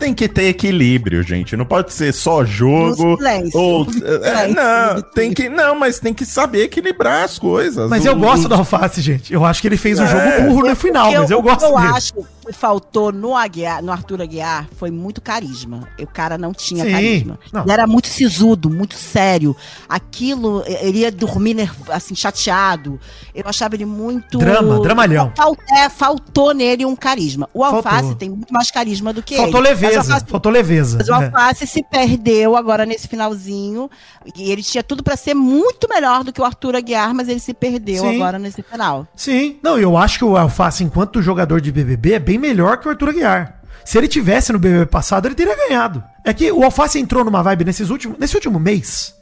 Tem que ter equilíbrio, gente. Não pode ser só jogo. Silêncio. Ou, é, não, tem que, não, mas tem que saber equilibrar as coisas. Mas O- eu gosto o- do Alface, gente. Eu acho que ele fez um É. jogo burro no final, Porque mas eu gosto eu dele. acho que faltou no, Aguiar, no Arthur Aguiar foi muito carisma. O cara não tinha Sim, carisma. não. Ele era muito sisudo, muito sério. Aquilo, ele ia dormir assim, chateado. Eu achava ele muito. Drama, dramalhão. Fal- é, faltou nele um carisma. O Faltou. Alface tem muito mais carisma do que Faltou ele. Leveza, faltou leveza. mas o É. Alface se perdeu agora nesse finalzinho. E ele tinha tudo pra ser muito melhor do que o Arthur Aguiar, mas ele se perdeu Sim. agora nesse final. Sim. Não, eu acho que o Alface, enquanto jogador de BBB, é bem melhor que o Arthur Aguiar. Se ele tivesse no BBB passado, ele teria ganhado. É que o Alface entrou numa vibe nesses últimos, nesse último mês.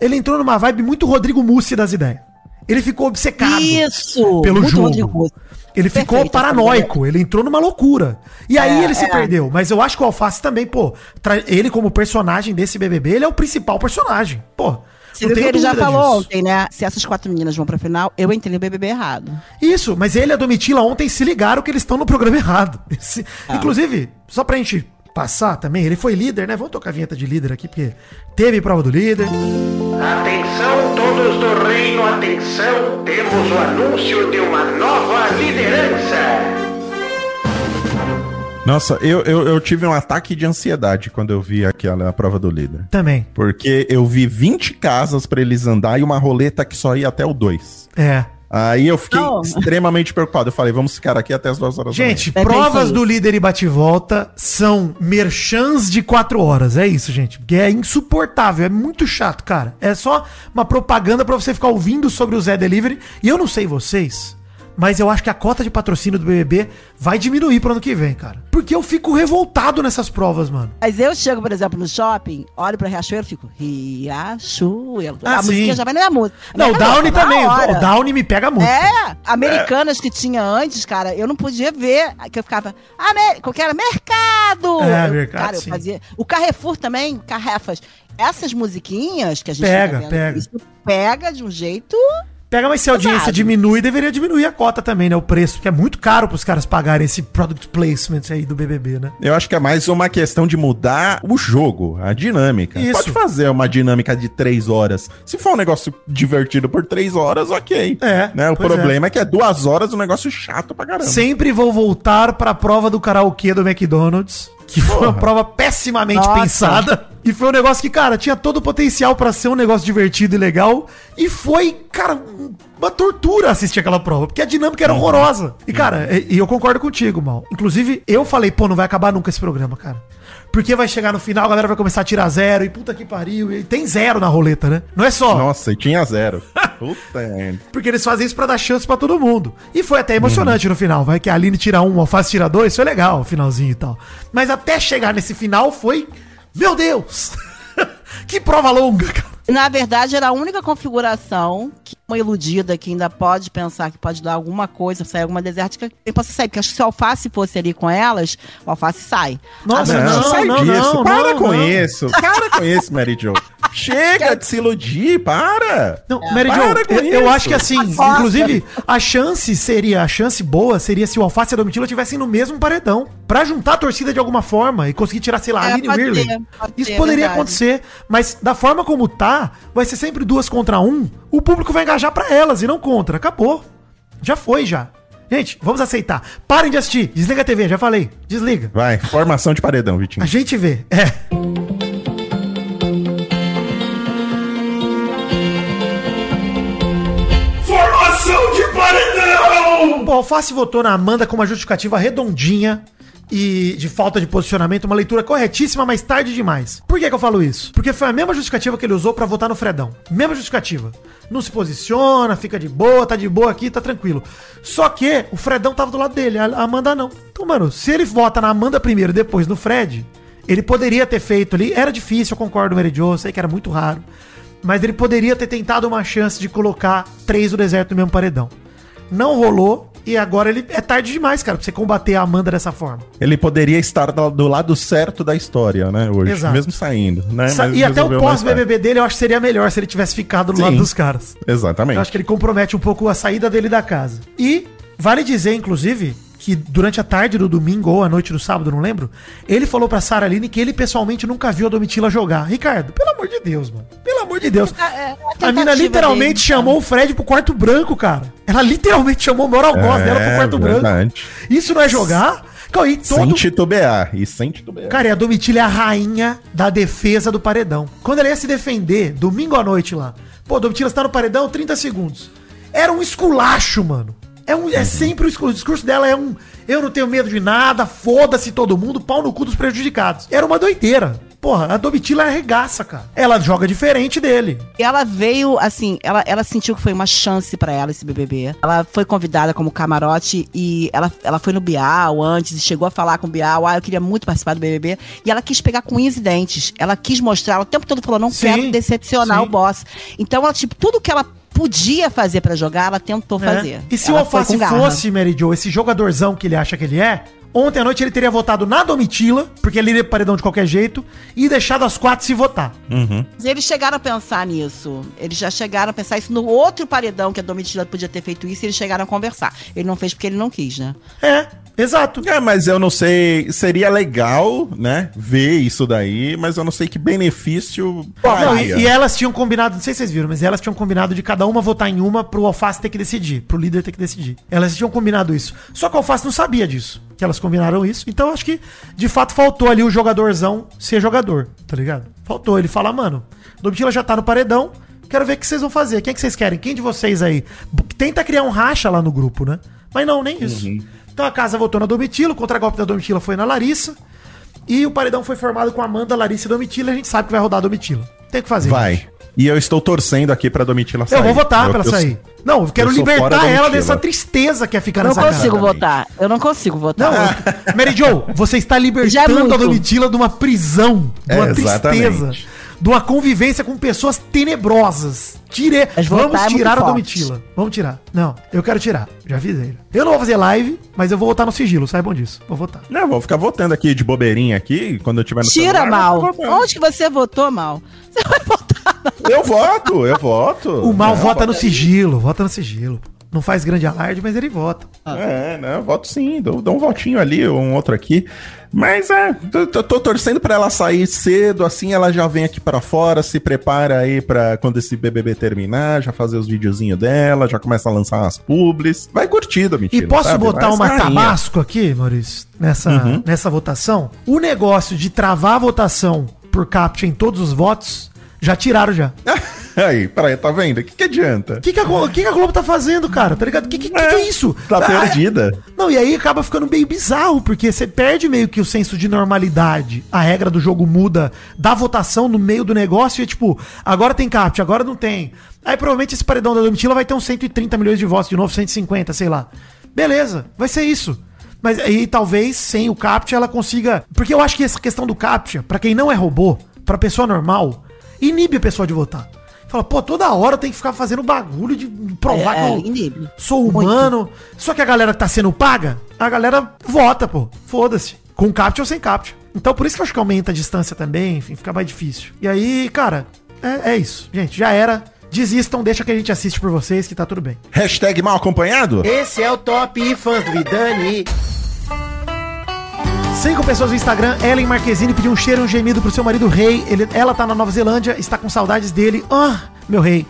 Ele entrou numa vibe muito Rodrigo Mussi das ideias. Ele ficou obcecado Isso! pelo jogo. Rodrigo Ele ficou Perfeito, paranoico, ele entrou numa loucura. E aí É, ele se é. perdeu. Mas eu acho que o Alface também, pô, ele como personagem desse BBB, ele é o principal personagem. Pô, Você viu que ele já falou disso. ontem, né? Se essas quatro meninas vão pra final, eu entrei no BBB errado. Isso, mas ele e a Domitila ontem se ligaram que eles estão no programa errado. Esse- Ah. Inclusive, só pra gente passar também, ele foi líder, né? Vamos tocar a vinheta de líder aqui, porque teve prova do líder. Atenção, todos do reino, atenção! Temos o anúncio de uma nova liderança! Nossa, eu, eu, eu tive um ataque de ansiedade quando eu vi aquela prova do líder. Também. Porque eu vi 20 casas pra eles andar e uma roleta que só ia até o 2. É. Aí eu fiquei Não. extremamente preocupado. Eu falei, vamos ficar aqui até as duas horas Gente, É, provas tem do líder e bate-volta são merchans de quatro horas. É isso, gente. Porque é insuportável, é muito chato, cara. É só uma propaganda pra você ficar ouvindo sobre o Zé Delivery. E eu não sei vocês, mas eu acho que a cota de patrocínio do BBB vai diminuir pro ano que vem, cara. Porque eu fico revoltado nessas provas, mano. Mas eu chego, por exemplo, no shopping, olho pra Riachuelo e fico, Riachuelo. Ah, a sim. musiquinha já vai na minha música. Não, o Downy também. O Downy me pega muito. É, americanas que tinha antes, cara, eu não podia ver, que eu ficava, qual que era? Mercado! É, Eu- mercado, Cara, eu sim. fazia, o Carrefour também, Carrefas, essas musiquinhas que a gente Pega, fica pega. isso pega de um jeito... Pega, mas se a audiência Pesado. diminui, deveria diminuir a cota também, né? O preço, porque é muito caro pros caras pagarem esse product placement aí do BBB, né? Eu acho que é mais uma questão de mudar o jogo, a dinâmica. Isso. Pode fazer uma dinâmica de três horas. Se for um negócio divertido por três horas, ok. É, Né? O pois problema é. que é duas horas um negócio chato pra caramba. Sempre vou voltar pra prova do karaokê do McDonald's, que foi uma Porra. prova pessimamente Nossa. pensada. E foi um negócio que, cara, tinha todo o potencial pra ser um negócio divertido e legal. E foi, cara, um- uma tortura assistir aquela prova, porque a dinâmica era horrorosa. E, cara, e, e eu concordo contigo, Mal. Inclusive, eu falei, pô, não vai acabar nunca esse programa, cara. Porque vai chegar no final, a galera vai começar a tirar zero, e puta que pariu. E tem zero na roleta, né? Não é só. Nossa, e tinha zero. Puta merda. Porque eles fazem isso pra dar chance pra todo mundo. E foi até emocionante no final. Vai que a Aline tira um, o Alface tira dois, foi legal o finalzinho e tal. Mas até chegar nesse final foi. Meu Deus! que prova longa, cara. Na verdade, era a única configuração que uma iludida que ainda pode pensar que pode dar alguma coisa, sair alguma desértica, que possa sair. Porque acho que se o alface fosse ali com elas, o alface sai. Nossa, Agora, Não, não, sai não, disso. não, para não, com não. isso. Para com isso, Mary Jo. Chega de se iludir, para. Não, Mary Jo, para eu, eu acho que assim, Aposta. inclusive, a chance seria, a chance boa seria se o Alface e a Domitila estivessem no mesmo paredão. Pra juntar a torcida de alguma forma e conseguir tirar, sei lá, a É, Aline pode Whirley. Isso ser, poderia verdade. acontecer, mas da forma como tá, vai ser sempre duas contra um. O público vai engajar pra elas e não contra. Acabou. Já foi, já. Gente, vamos aceitar. Parem de assistir. Desliga a TV, já falei. Desliga. Vai, formação de paredão, Vitinho. A gente vê. É. Pô, Alface votou na Amanda com uma justificativa redondinha e de falta de posicionamento, uma leitura corretíssima, mas tarde demais. Por que, que eu falo isso? Porque foi a mesma justificativa que ele usou pra votar no Fredão. Mesma justificativa. Não se posiciona, fica de boa, tá de boa aqui, tá tranquilo. Só que o Fredão tava do lado dele, a Amanda não. Então, mano, se ele vota na Amanda primeiro depois no Fred, ele poderia ter feito ali. Era difícil, eu concordo, eu sei que era muito raro. Mas ele poderia ter tentado uma chance de colocar três do deserto no mesmo paredão. Não rolou. E agora ele é tarde demais, cara, pra você combater a Amanda dessa forma. Ele poderia estar do do lado certo da história, né, hoje, Exato. mesmo saindo, né? Sa- mas e até o pós-BBB dele eu acho que seria melhor se ele tivesse ficado do Sim. lado dos caras. Exatamente. Eu acho que ele compromete um pouco a saída dele da casa. E vale dizer, inclusive, que durante a tarde do domingo ou a noite do sábado, não lembro, ele falou pra Sara Aline que ele pessoalmente nunca viu a Domitila jogar. Ricardo, pelo amor de Deus, mano. Pelo amor de Deus. É, é, a A mina literalmente dele, chamou o Fred pro quarto branco, cara. Ela literalmente chamou o maior algoz dela pro quarto branco. É. Isso não é jogar? Cara, e Sem todo... titubear. E sem titubear. Cara, e a Domitila é a rainha da defesa do paredão. Quando ela ia se defender, domingo à noite lá, pô, Domitila está no paredão, 30 segundos. Era um esculacho, mano. É, um, é sempre o discurso. O discurso dela é um. Eu não tenho medo de nada, foda-se todo mundo, pau no cu dos prejudicados. Era uma doideira. Porra, a Domitila arregaça, cara. Ela joga diferente dele. E ela veio, assim, ela, ela sentiu que foi uma chance pra ela esse BBB. Ela foi convidada como camarote e ela, ela foi no Bial antes e chegou a falar com o Bial. Ah, eu queria muito participar do BBB. E ela quis pegar com unhas e dentes. Ela quis mostrar, ela o tempo todo falou: não Sim, quero decepcionar sim. o boss. Então, ela, tipo, tudo que ela podia fazer pra jogar, ela tentou né? fazer. E se Ela o Alface fosse, Mary Jo, esse jogadorzão que ele acha que ele é, ontem à noite ele teria votado na Domitila, porque ele iria pro paredão de qualquer jeito, e deixado as quatro se votar. Uhum. Mas Eles chegaram a pensar nisso. Eles já chegaram a pensar isso no outro paredão que a Domitila podia ter feito isso e eles chegaram a conversar. Ele não fez porque ele não quis, né? É, exato. É, mas eu não sei. Seria legal, né? Ver isso daí, mas eu não sei que benefício. Não, e, e elas tinham combinado, não sei se vocês viram, mas elas tinham combinado de cada uma votar em uma pro Alface ter que decidir, pro líder ter que decidir. Elas tinham combinado isso. Só que o Alface não sabia disso, que elas combinaram isso. Então acho que, de fato, faltou ali o jogadorzão ser jogador, tá ligado? Faltou ele falar, mano, Domitila já tá no paredão, quero ver o que vocês vão fazer. Quem que vocês querem? Quem de vocês aí? Tenta criar um racha lá no grupo, né? Mas não, nem isso. Então a casa votou na Domitila, o contra-golpe da Domitila foi na Larissa. E o paredão foi formado com Amanda, Larissa e Domitila. A gente sabe que vai rodar a Domitila. Tem que fazer. Vai. gente. E eu estou torcendo aqui pra Domitila sair. Eu vou votar Eu- pra ela eu- sair. Não, eu quero eu libertar ela dessa tristeza que é ficar Eu não nessa consigo casa. votar. Eu não consigo votar. Não, Mary Jo, você está é libertando muito. a Domitila de uma prisão, de uma É, tristeza, de uma convivência com pessoas tenebrosas. Tire... Vamos é tirar a forte. Domitila. Vamos tirar. Não, eu quero tirar. Já avisei. Eu não vou fazer live, mas eu vou votar no sigilo, saibam disso. Vou votar. Não, vou ficar votando aqui de bobeirinha aqui, quando eu tiver no Tira, celular, Mal. Onde que você votou, Mal? Você vai votar. Eu voto, eu voto. O mal Não, vota no sigilo, vota no sigilo. Não faz grande alarde, mas ele vota. É, né? Eu voto sim, dou, dou um votinho ali, um outro aqui. Mas é, tô, tô- torcendo pra ela sair cedo, assim ela já vem aqui pra fora, se prepara aí pra quando esse BBB terminar, já fazer os videozinhos dela, já começa a lançar umas publis. Vai curtido, mentira. E posso botar uma tabasco aqui, Maurício, nessa, Uhum. nessa votação? O negócio de travar a votação por captcha em todos os votos, já tiraram já. Aí, peraí, tá vendo? O que, que adianta? O que, que, a Globo, que, que a Globo tá fazendo, cara? Tá ligado? O que, que, que, que é isso? Tá Ah, perdida. Não, e aí acaba ficando meio bizarro, porque você perde meio que o senso de normalidade. A regra do jogo muda da votação no meio do negócio e é tipo, agora tem captcha, agora não tem. Aí provavelmente esse paredão da Domitila vai ter uns 130 milhões de votos, de novo 150, sei lá. Beleza, vai ser isso. Mas aí talvez sem o captcha ela consiga. Porque eu acho que essa questão do captcha, pra quem não é robô, pra pessoa normal, inibe a pessoa de votar. Fala, pô, toda hora tem que ficar fazendo bagulho de provar É, que é, eu inibe. sou Muito. humano. Só que a galera que tá sendo paga, a galera vota, pô. Foda-se. Com captcha ou sem captcha. Então por isso que eu acho que aumenta a distância também, enfim, fica mais difícil. E aí, cara, é, é isso. Gente, já era. Desistam, deixa que a gente assiste por vocês, que tá tudo bem. Hashtag mal acompanhado? Esse é o Top Fãs do Vidani. Cinco pessoas no Instagram, Ellen Marquezine pediu um cheiro e um gemido pro seu marido rei. Ele, ela tá na Nova Zelândia, está com saudades dele. Ah, meu rei.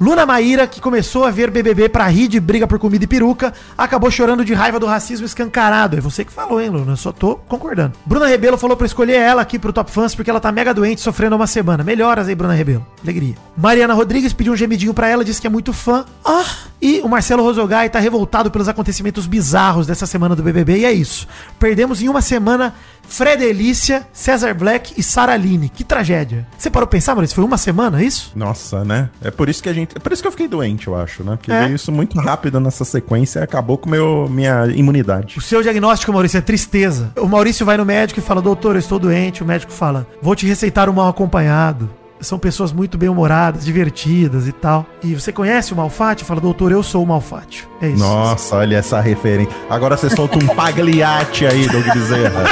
Luna Maíra, que começou a ver BBB pra rir de briga por comida e peruca, acabou chorando de raiva do racismo escancarado. É você que falou, hein, Luna? Eu só tô concordando. Bruna Rebelo falou pra escolher ela aqui pro Top Fãs porque ela tá mega doente, sofrendo uma semana. Melhoras aí, Bruna Rebelo. Alegria. Mariana Rodrigues pediu um gemidinho pra ela, disse que é muito fã. Ah, E o Marcelo Rosogai tá revoltado pelos acontecimentos bizarros dessa semana do BBB. E é isso. Perdemos em uma semana Fredelícia, Cesar Black e Sara Aline. Que tragédia. Você parou pra pensar, Maurício? Foi uma semana isso? Nossa, né? É por isso que a gente. É por isso que eu fiquei doente, eu acho, né? Porque É. veio isso muito rápido nessa sequência e acabou com meu, minha imunidade. O seu diagnóstico, Maurício, é tristeza. O Maurício vai no médico e fala: Doutor, eu estou doente. O médico fala: Vou te receitar um mal acompanhado. São pessoas muito bem-humoradas, divertidas e tal. E você conhece o Malfátio? Fala, doutor, eu sou o Malfátio. É isso. Nossa, olha essa referência. Agora você solta um pagliate aí, Doug Bezerra.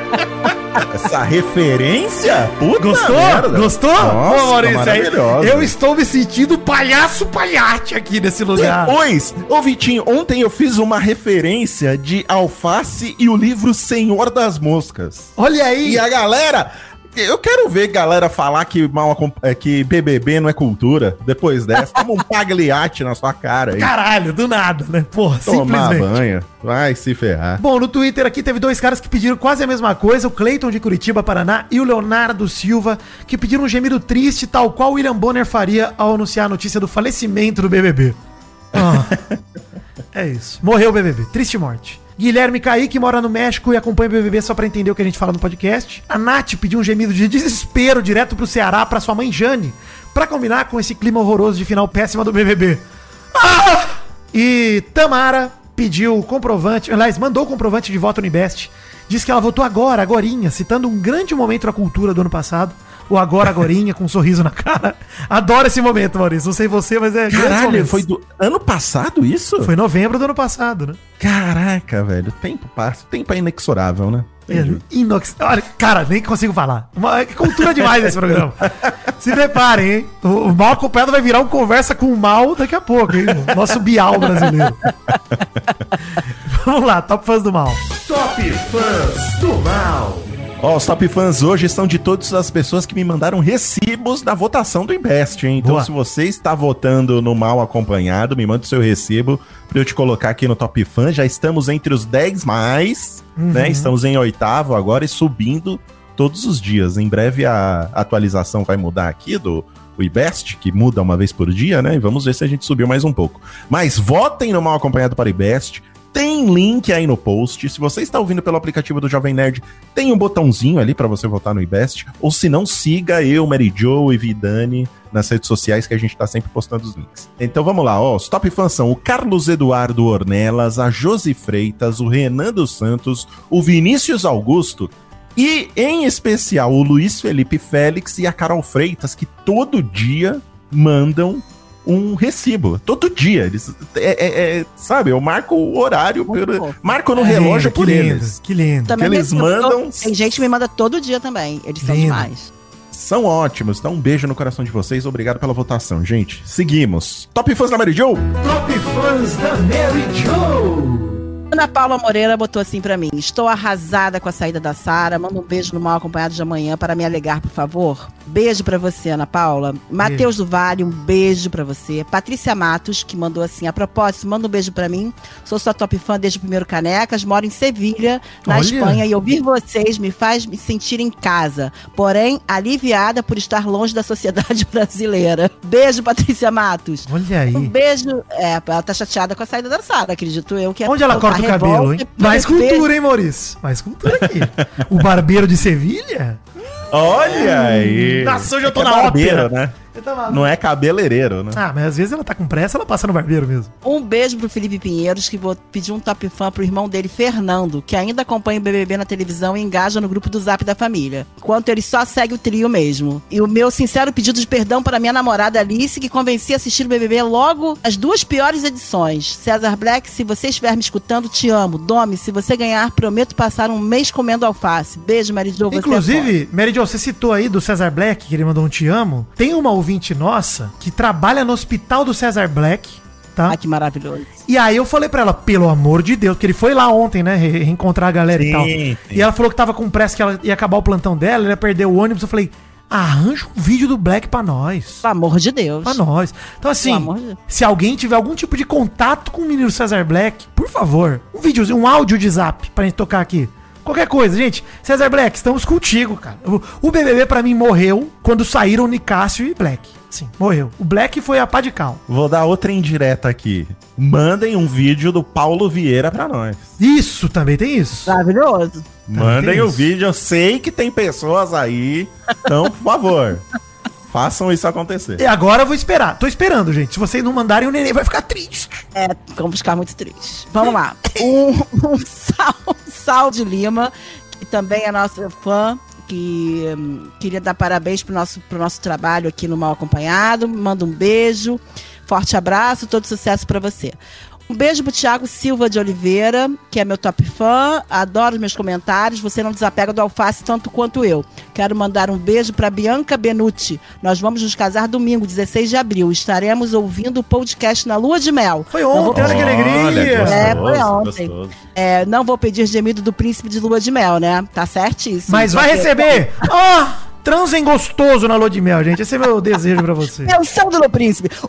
essa referência? Puta Gostou? merda. Gostou? Nossa, Ô, Maurício, aí maravilhosa. eu estou me sentindo palhaço palhate aqui nesse lugar. Depois, ô Vitinho, ontem eu fiz uma referência de alface e o livro Senhor das Moscas. Olha aí. E a galera. Eu quero ver galera falar que, mal, é, que BBB não é cultura. Depois dessa, toma um pagliate na sua cara aí. Caralho, do nada, né? Porra, Tomar simplesmente. banho. Vai se ferrar. Bom, no Twitter aqui teve dois caras que pediram quase a mesma coisa, o Cleiton de Curitiba, Paraná, e o Leonardo Silva, que pediram um gemido triste, tal qual o William Bonner faria ao anunciar a notícia do falecimento do BBB. Ah, é isso. Morreu o BBB. Triste morte. Guilherme Kaique mora no México e acompanha o BBB só pra entender o que a gente fala no podcast. A Nath pediu um gemido de desespero direto pro Ceará pra sua mãe Jane, pra combinar com esse clima horroroso de final péssima do BBB. Ah! E Tamara pediu o comprovante, aliás, mandou o comprovante de voto no Ibest. Diz que ela votou agora, agorinha, citando um grande momento da cultura do ano passado. O agora, agorinha, com um sorriso na cara. Adoro esse momento, Maurício. Não sei você, mas é Caralho, foi do ano passado isso? Foi em novembro do ano passado, né? Caraca, velho. Tempo passa. O tempo é inexorável, né? É, inox... Olha, cara, nem consigo falar. Uma... é cultura demais esse programa. Se preparem, hein? O, o mal acompanhado vai virar um conversa com o mal daqui a pouco, hein? Nosso Bial brasileiro. Vamos lá, top fãs do mal. Top Fãs do Mal. Ó, os top fãs hoje são de todas as pessoas que me mandaram recibos da votação do Invest, hein? Então, Boa. se você está votando no mal acompanhado, me manda o seu recibo pra eu te colocar aqui no top fã. Já estamos entre os 10 mais, né? Estamos em oitavo agora e subindo todos os dias. Em breve a atualização vai mudar aqui do o IBEST, que muda uma vez por dia, né? E vamos ver se a gente subiu mais um pouco. Mas votem no mal acompanhado para o IBEST. Tem link aí no post. Se você está ouvindo pelo aplicativo do Jovem Nerd, tem um botãozinho ali para você votar no IBEST. Ou se não, siga eu, Mary Joe e Vidani nas redes sociais que a gente tá sempre postando os links. Então vamos lá, ó. Os top fãs são o Carlos Eduardo Ornelas, a Josi Freitas, o Renan dos Santos, o Vinícius Augusto e, em especial, o Luiz Felipe Félix e a Carol Freitas, que todo dia mandam um recibo. Todo dia. Eles, é, é- é, sabe, eu marco o horário, fofo. marco no É relógio por que lindo, eles. Que lindo. Também Que eles mandam- Tem gente que me manda todo dia também. Eles são Lindo. demais. São ótimos. Então, um beijo no coração de vocês. Obrigado pela votação, gente. Seguimos. Top fãs da Mary Joe? Top Fãs da Mary Joe. Ana Paula Moreira botou assim pra mim: Estou arrasada com a saída da Sara. Manda um beijo no mal acompanhado de amanhã para me alegar, por favor. Beijo pra você, Ana Paula. Matheus do Vale, um beijo pra você. Patrícia Matos, que mandou assim: A propósito, manda um beijo pra mim. Sou sua top fã desde o primeiro Canecas. Moro em Sevilha, na Olha. Espanha. E ouvir vocês me faz me sentir em casa. Porém, aliviada por estar longe da sociedade brasileira. Beijo, Patrícia Matos. Olha aí. Um beijo. É, ela tá chateada com a saída da Sara, acredito eu. Que é Onde ela a corta o cabelo, hein? Mais cultura, hein, Maurício? Mais cultura aqui. o barbeiro de Sevilha? Olha aí. Nossa, hoje eu tô É na barbeiro, ópera. né? Tá? Não é cabeleireiro, né? Ah, mas às vezes ela tá com pressa, ela passa no barbeiro mesmo. Um beijo pro Felipe Pinheiros, que vou pedir um top fã pro irmão dele, Fernando, que ainda acompanha o BBB na televisão e engaja no grupo do Zap da família. Enquanto ele só segue o trio mesmo. E o meu sincero pedido de perdão para minha namorada Alice, que convenci a assistir o BBB logo as duas piores edições. César Black, se você estiver me escutando, te amo. Domi, se você ganhar, prometo passar um mês comendo alface. Beijo, Mary Jo, você é. Inclusive, Mary Jo, você citou aí do Cesar Black, que ele mandou um te amo. Tem uma ouvinte nossa que trabalha no hospital do Cesar Black, tá? Ah, que maravilhoso. E aí eu falei pra ela, pelo amor de Deus, que ele foi lá ontem, né, re- reencontrar a galera e Sim, tal. sim. E ela falou que tava com pressa, que ela ia acabar o plantão dela, ele ia perder o ônibus. Eu falei, arranja um vídeo do Black pra nós. Pelo amor de Deus. Pra nós. Então, assim, de Deus. se alguém tiver algum tipo de contato com o menino Cesar Black, por favor, um videozinho, um áudio de zap pra gente tocar aqui. Qualquer coisa, gente. Cesar Black, estamos contigo, cara. O, BBB pra mim morreu quando saíram Nicásio e Black. Sim, morreu. O Black foi a pá de cal. Vou dar outra indireta aqui. Mandem um vídeo do Paulo Vieira pra nós. Isso, também tem isso. Maravilhoso. Mandem o isso. vídeo. Eu sei que tem pessoas aí. Então, por favor, façam isso acontecer. E agora eu vou esperar. Tô esperando, gente. Se vocês não mandarem, o neném vai ficar triste. É, vamos ficar muito tristes. Vamos lá. Um, um sal, sal de Lima, que também é nosso fã, que hum, queria dar parabéns pro nosso, pro nosso trabalho aqui no Mal Acompanhado. Manda um beijo, forte abraço, todo sucesso pra você. Um beijo pro Thiago Silva de Oliveira, que é meu top fã, adoro os meus comentários, você não desapega do alface tanto quanto eu. Quero mandar um beijo pra Bianca Benucci. Nós vamos nos casar domingo, 16 de abril. Estaremos ouvindo o podcast na Lua de Mel. Foi Não vou ontem, olha que alegria. gostoso, É, foi ontem. É, não vou pedir gemido do príncipe de lua de mel, né? Tá certíssimo. Mas vai Porque- receber. Ó, transem gostoso na lua de mel, gente. Esse é meu desejo pra você. Pensão do meu príncipe.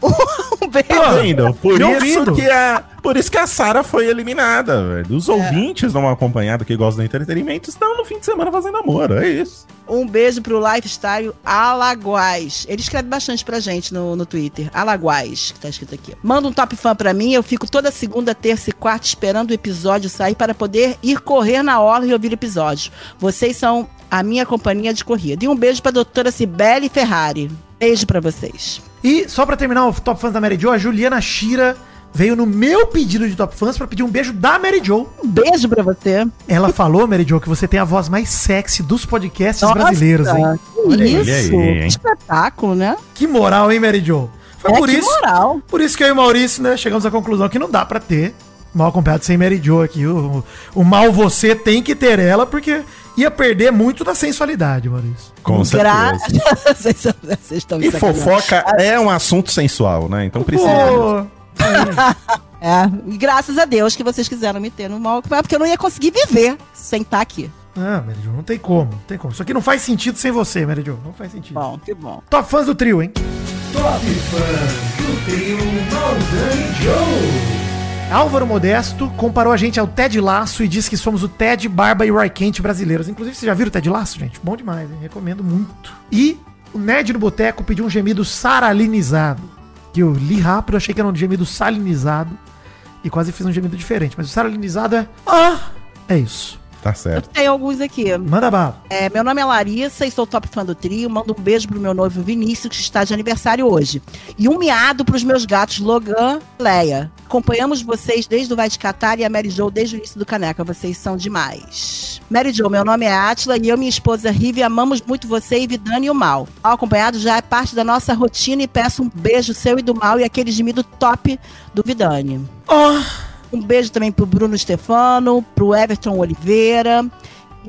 Um beijo. Tá vendo? Por Me isso ouvindo. que a, por isso que a Sara foi eliminada, velho. Os ouvintes não acompanhado que gostam do entretenimento estão no fim de semana fazendo amor, é isso. Um beijo pro Lifestyle Alaguais. Ele escreve bastante pra gente no, no Twitter. Alaguais, que tá escrito aqui. Manda um top fã pra mim. Eu fico toda segunda, terça e quarta esperando o episódio sair para poder ir correr na orla e ouvir o episódio. Vocês são a minha companhia de corrida. E um beijo pra doutora Cibele Ferrari. Beijo pra vocês. E só pra terminar o Top Fãs da Mary Jo, a Juliana Shira veio no meu pedido de Top Fãs pra pedir um beijo da Mary Jo. Um beijo pra você. Ela falou, Mary Jo, que você tem a voz mais sexy dos podcasts Nossa, brasileiros, hein? Que Olha isso? aí, hein? Espetáculo, né? Que moral, hein, Mary Jo? Foi É, por que isso. moral. Por isso que eu e o Maurício, né, chegamos à conclusão que não dá pra ter mal acompanhado sem Mary Jo aqui. O, o mal você tem que ter ela, porque ia perder muito da sensualidade, Maurício. Com Gra- certeza. Vocês são- vocês estão me E fofoca é um assunto sensual, né? Então precisa. É, e graças a Deus que vocês quiseram me ter no mal porque eu não ia conseguir viver sem estar aqui. ah, Mary Jo, não tem como, não tem como. Isso aqui não faz sentido sem você, Mary Jo. Não faz sentido. Bom, que bom. Top fãs do trio, hein? Álvaro Modesto comparou a gente ao Ted Laço e disse que somos o Ted, Barba e Roy Kent brasileiros. Inclusive, vocês já viram o Ted Laço, gente? Bom demais, hein? Recomendo muito. E o Nerd no Boteco pediu um gemido saralinizado. Que eu li rápido, achei que era um gemido salinizado. E quase fiz um gemido diferente. Mas o saralinizado é... Ah! É isso. Tá Eu certo. tenho alguns aqui. Manda bala. É, meu nome é Larissa e sou top fã do trio. Mando um beijo pro meu noivo Vinícius, que está de aniversário hoje. E um miado pros meus gatos Logan e Leia. Acompanhamos vocês desde o Vai de Catar e a Mary Jo desde o início do Caneca. Vocês são demais. Mary Jo, meu nome é Atila e eu e minha esposa Rive amamos muito você e Vidani e o Mal. Ao acompanhado já é parte da nossa rotina e peço um beijo seu e do Mal e aquele gemido top do Vidani. Ah! Um beijo também pro Bruno Stefano, pro Everton Oliveira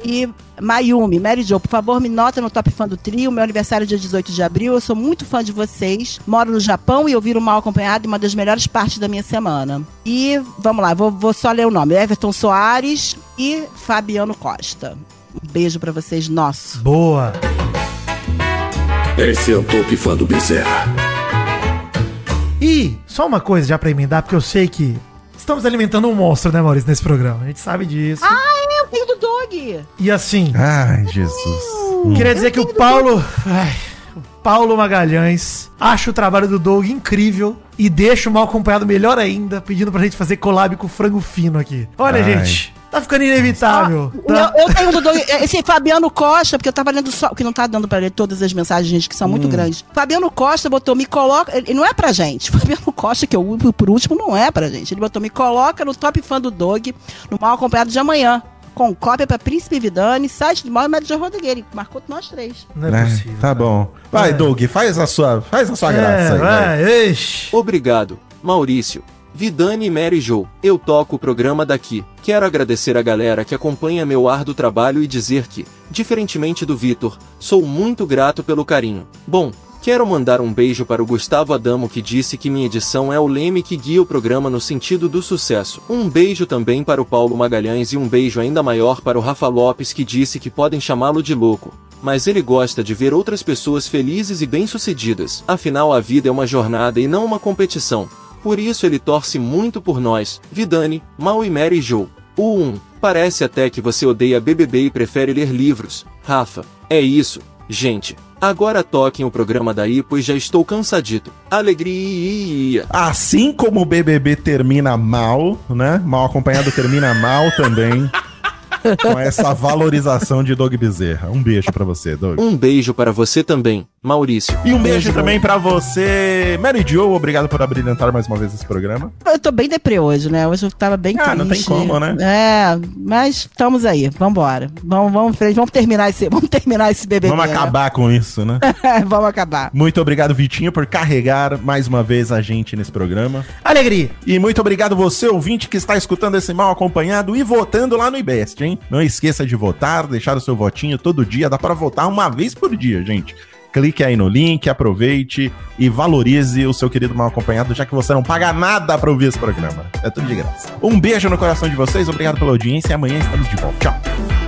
e Mayumi. Mary Jo, por favor, me nota no Top Fã do Trio. Meu aniversário é dia 18 de abril. Eu sou muito fã de vocês. Moro no Japão e ouvir o Mal Acompanhado é uma das melhores partes da minha semana. E vamos lá, vou, vou só ler o nome. Everton Soares e Fabiano Costa. Um beijo pra vocês, nosso. Boa. Esse é o Top Fã do Bezerra. E só uma coisa já pra emendar, porque eu sei que estamos alimentando um monstro, né, Maurício, nesse programa. A gente sabe disso. Eu tenho do Dog. E assim, Ai, Jesus. Hum. queria dizer que o Paulo. ai, o Paulo Magalhães acha o trabalho do Doug incrível e deixa o mal acompanhado melhor ainda, pedindo pra gente fazer collab com o frango fino aqui. Olha, Ai. gente, tá ficando inevitável. tá? Eu, eu tenho do Doug, esse Fabiano Costa, porque eu tava lendo só, que não tá dando pra ler todas as mensagens, gente, que são muito grandes. Fabiano Costa botou, me coloca, ele não é pra gente. Fabiano Costa, que eu por último, não é pra gente. Ele botou, me coloca no top fã do Dog, no mal acompanhado de amanhã. Com cópia pra Príncipe Vidani, site do mal médio de Rodrigues. Ele marcou nós três. Não é É, possível. tá bom. Vai, É. Doug, faz a sua, faz a sua graça É, aí. vai. vai. Obrigado, Maurício. Vidani e Mary Jo, eu toco o programa daqui. Quero agradecer a galera que acompanha meu árduo trabalho e dizer que, diferentemente do Vitor, sou muito grato pelo carinho. Bom, quero mandar um beijo para o Gustavo Adamo que disse que minha edição é o leme que guia o programa no sentido do sucesso. Um beijo também para o Paulo Magalhães e um beijo ainda maior para o Rafa Lopes que disse que podem chamá-lo de louco. Mas ele gosta de ver outras pessoas felizes e bem-sucedidas. Afinal, a vida é uma jornada e não uma competição. Por isso ele torce muito por nós, Vidani, Mal e Mary Jo. O 1. Parece até que você odeia BBB e prefere ler livros. Rafa, é isso, gente. Agora toquem o programa daí, pois já estou cansadito. Alegria! Assim como o BBB termina mal, né? Mal acompanhado termina mal também. com essa valorização de Doug Bezerra. Um beijo pra você, Doug. Um beijo para você também, Maurício. E um beijo também pra você, Mary Jo. Obrigado por abrilhantar mais uma vez esse programa. Eu tô bem deprê hoje, né? Hoje eu tava bem Ah, não tem como, né? É, mas estamos aí. Vambora. Vamos, vamos, frente, vamos terminar esse, vamos terminar esse BBB. Vamos né? acabar com isso, né? vamos acabar. Muito obrigado, Vitinho, por carregar mais uma vez a gente nesse programa. Alegria. E muito obrigado você, ouvinte, que está escutando esse mal acompanhado e votando lá no IBEST, hein? Não esqueça de votar, deixar o seu votinho todo dia. Dá para votar uma vez por dia, gente. Clique aí no link, aproveite e valorize o seu querido mal acompanhado, já que você não paga nada para ouvir esse programa. É tudo de graça. Um beijo no coração de vocês, obrigado pela audiência e amanhã estamos de volta. Tchau.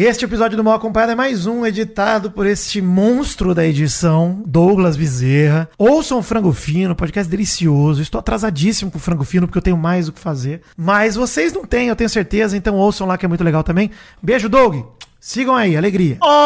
Este episódio do Mal Acompanhado é mais um editado por este monstro da edição, Douglas Bezerra. Ouçam o Frango Fino, podcast delicioso. Estou atrasadíssimo com o Frango Fino porque eu tenho mais o que fazer. Mas vocês não têm, eu tenho certeza, então ouçam lá que é muito legal também. Beijo, Doug. Sigam aí, alegria. Oh,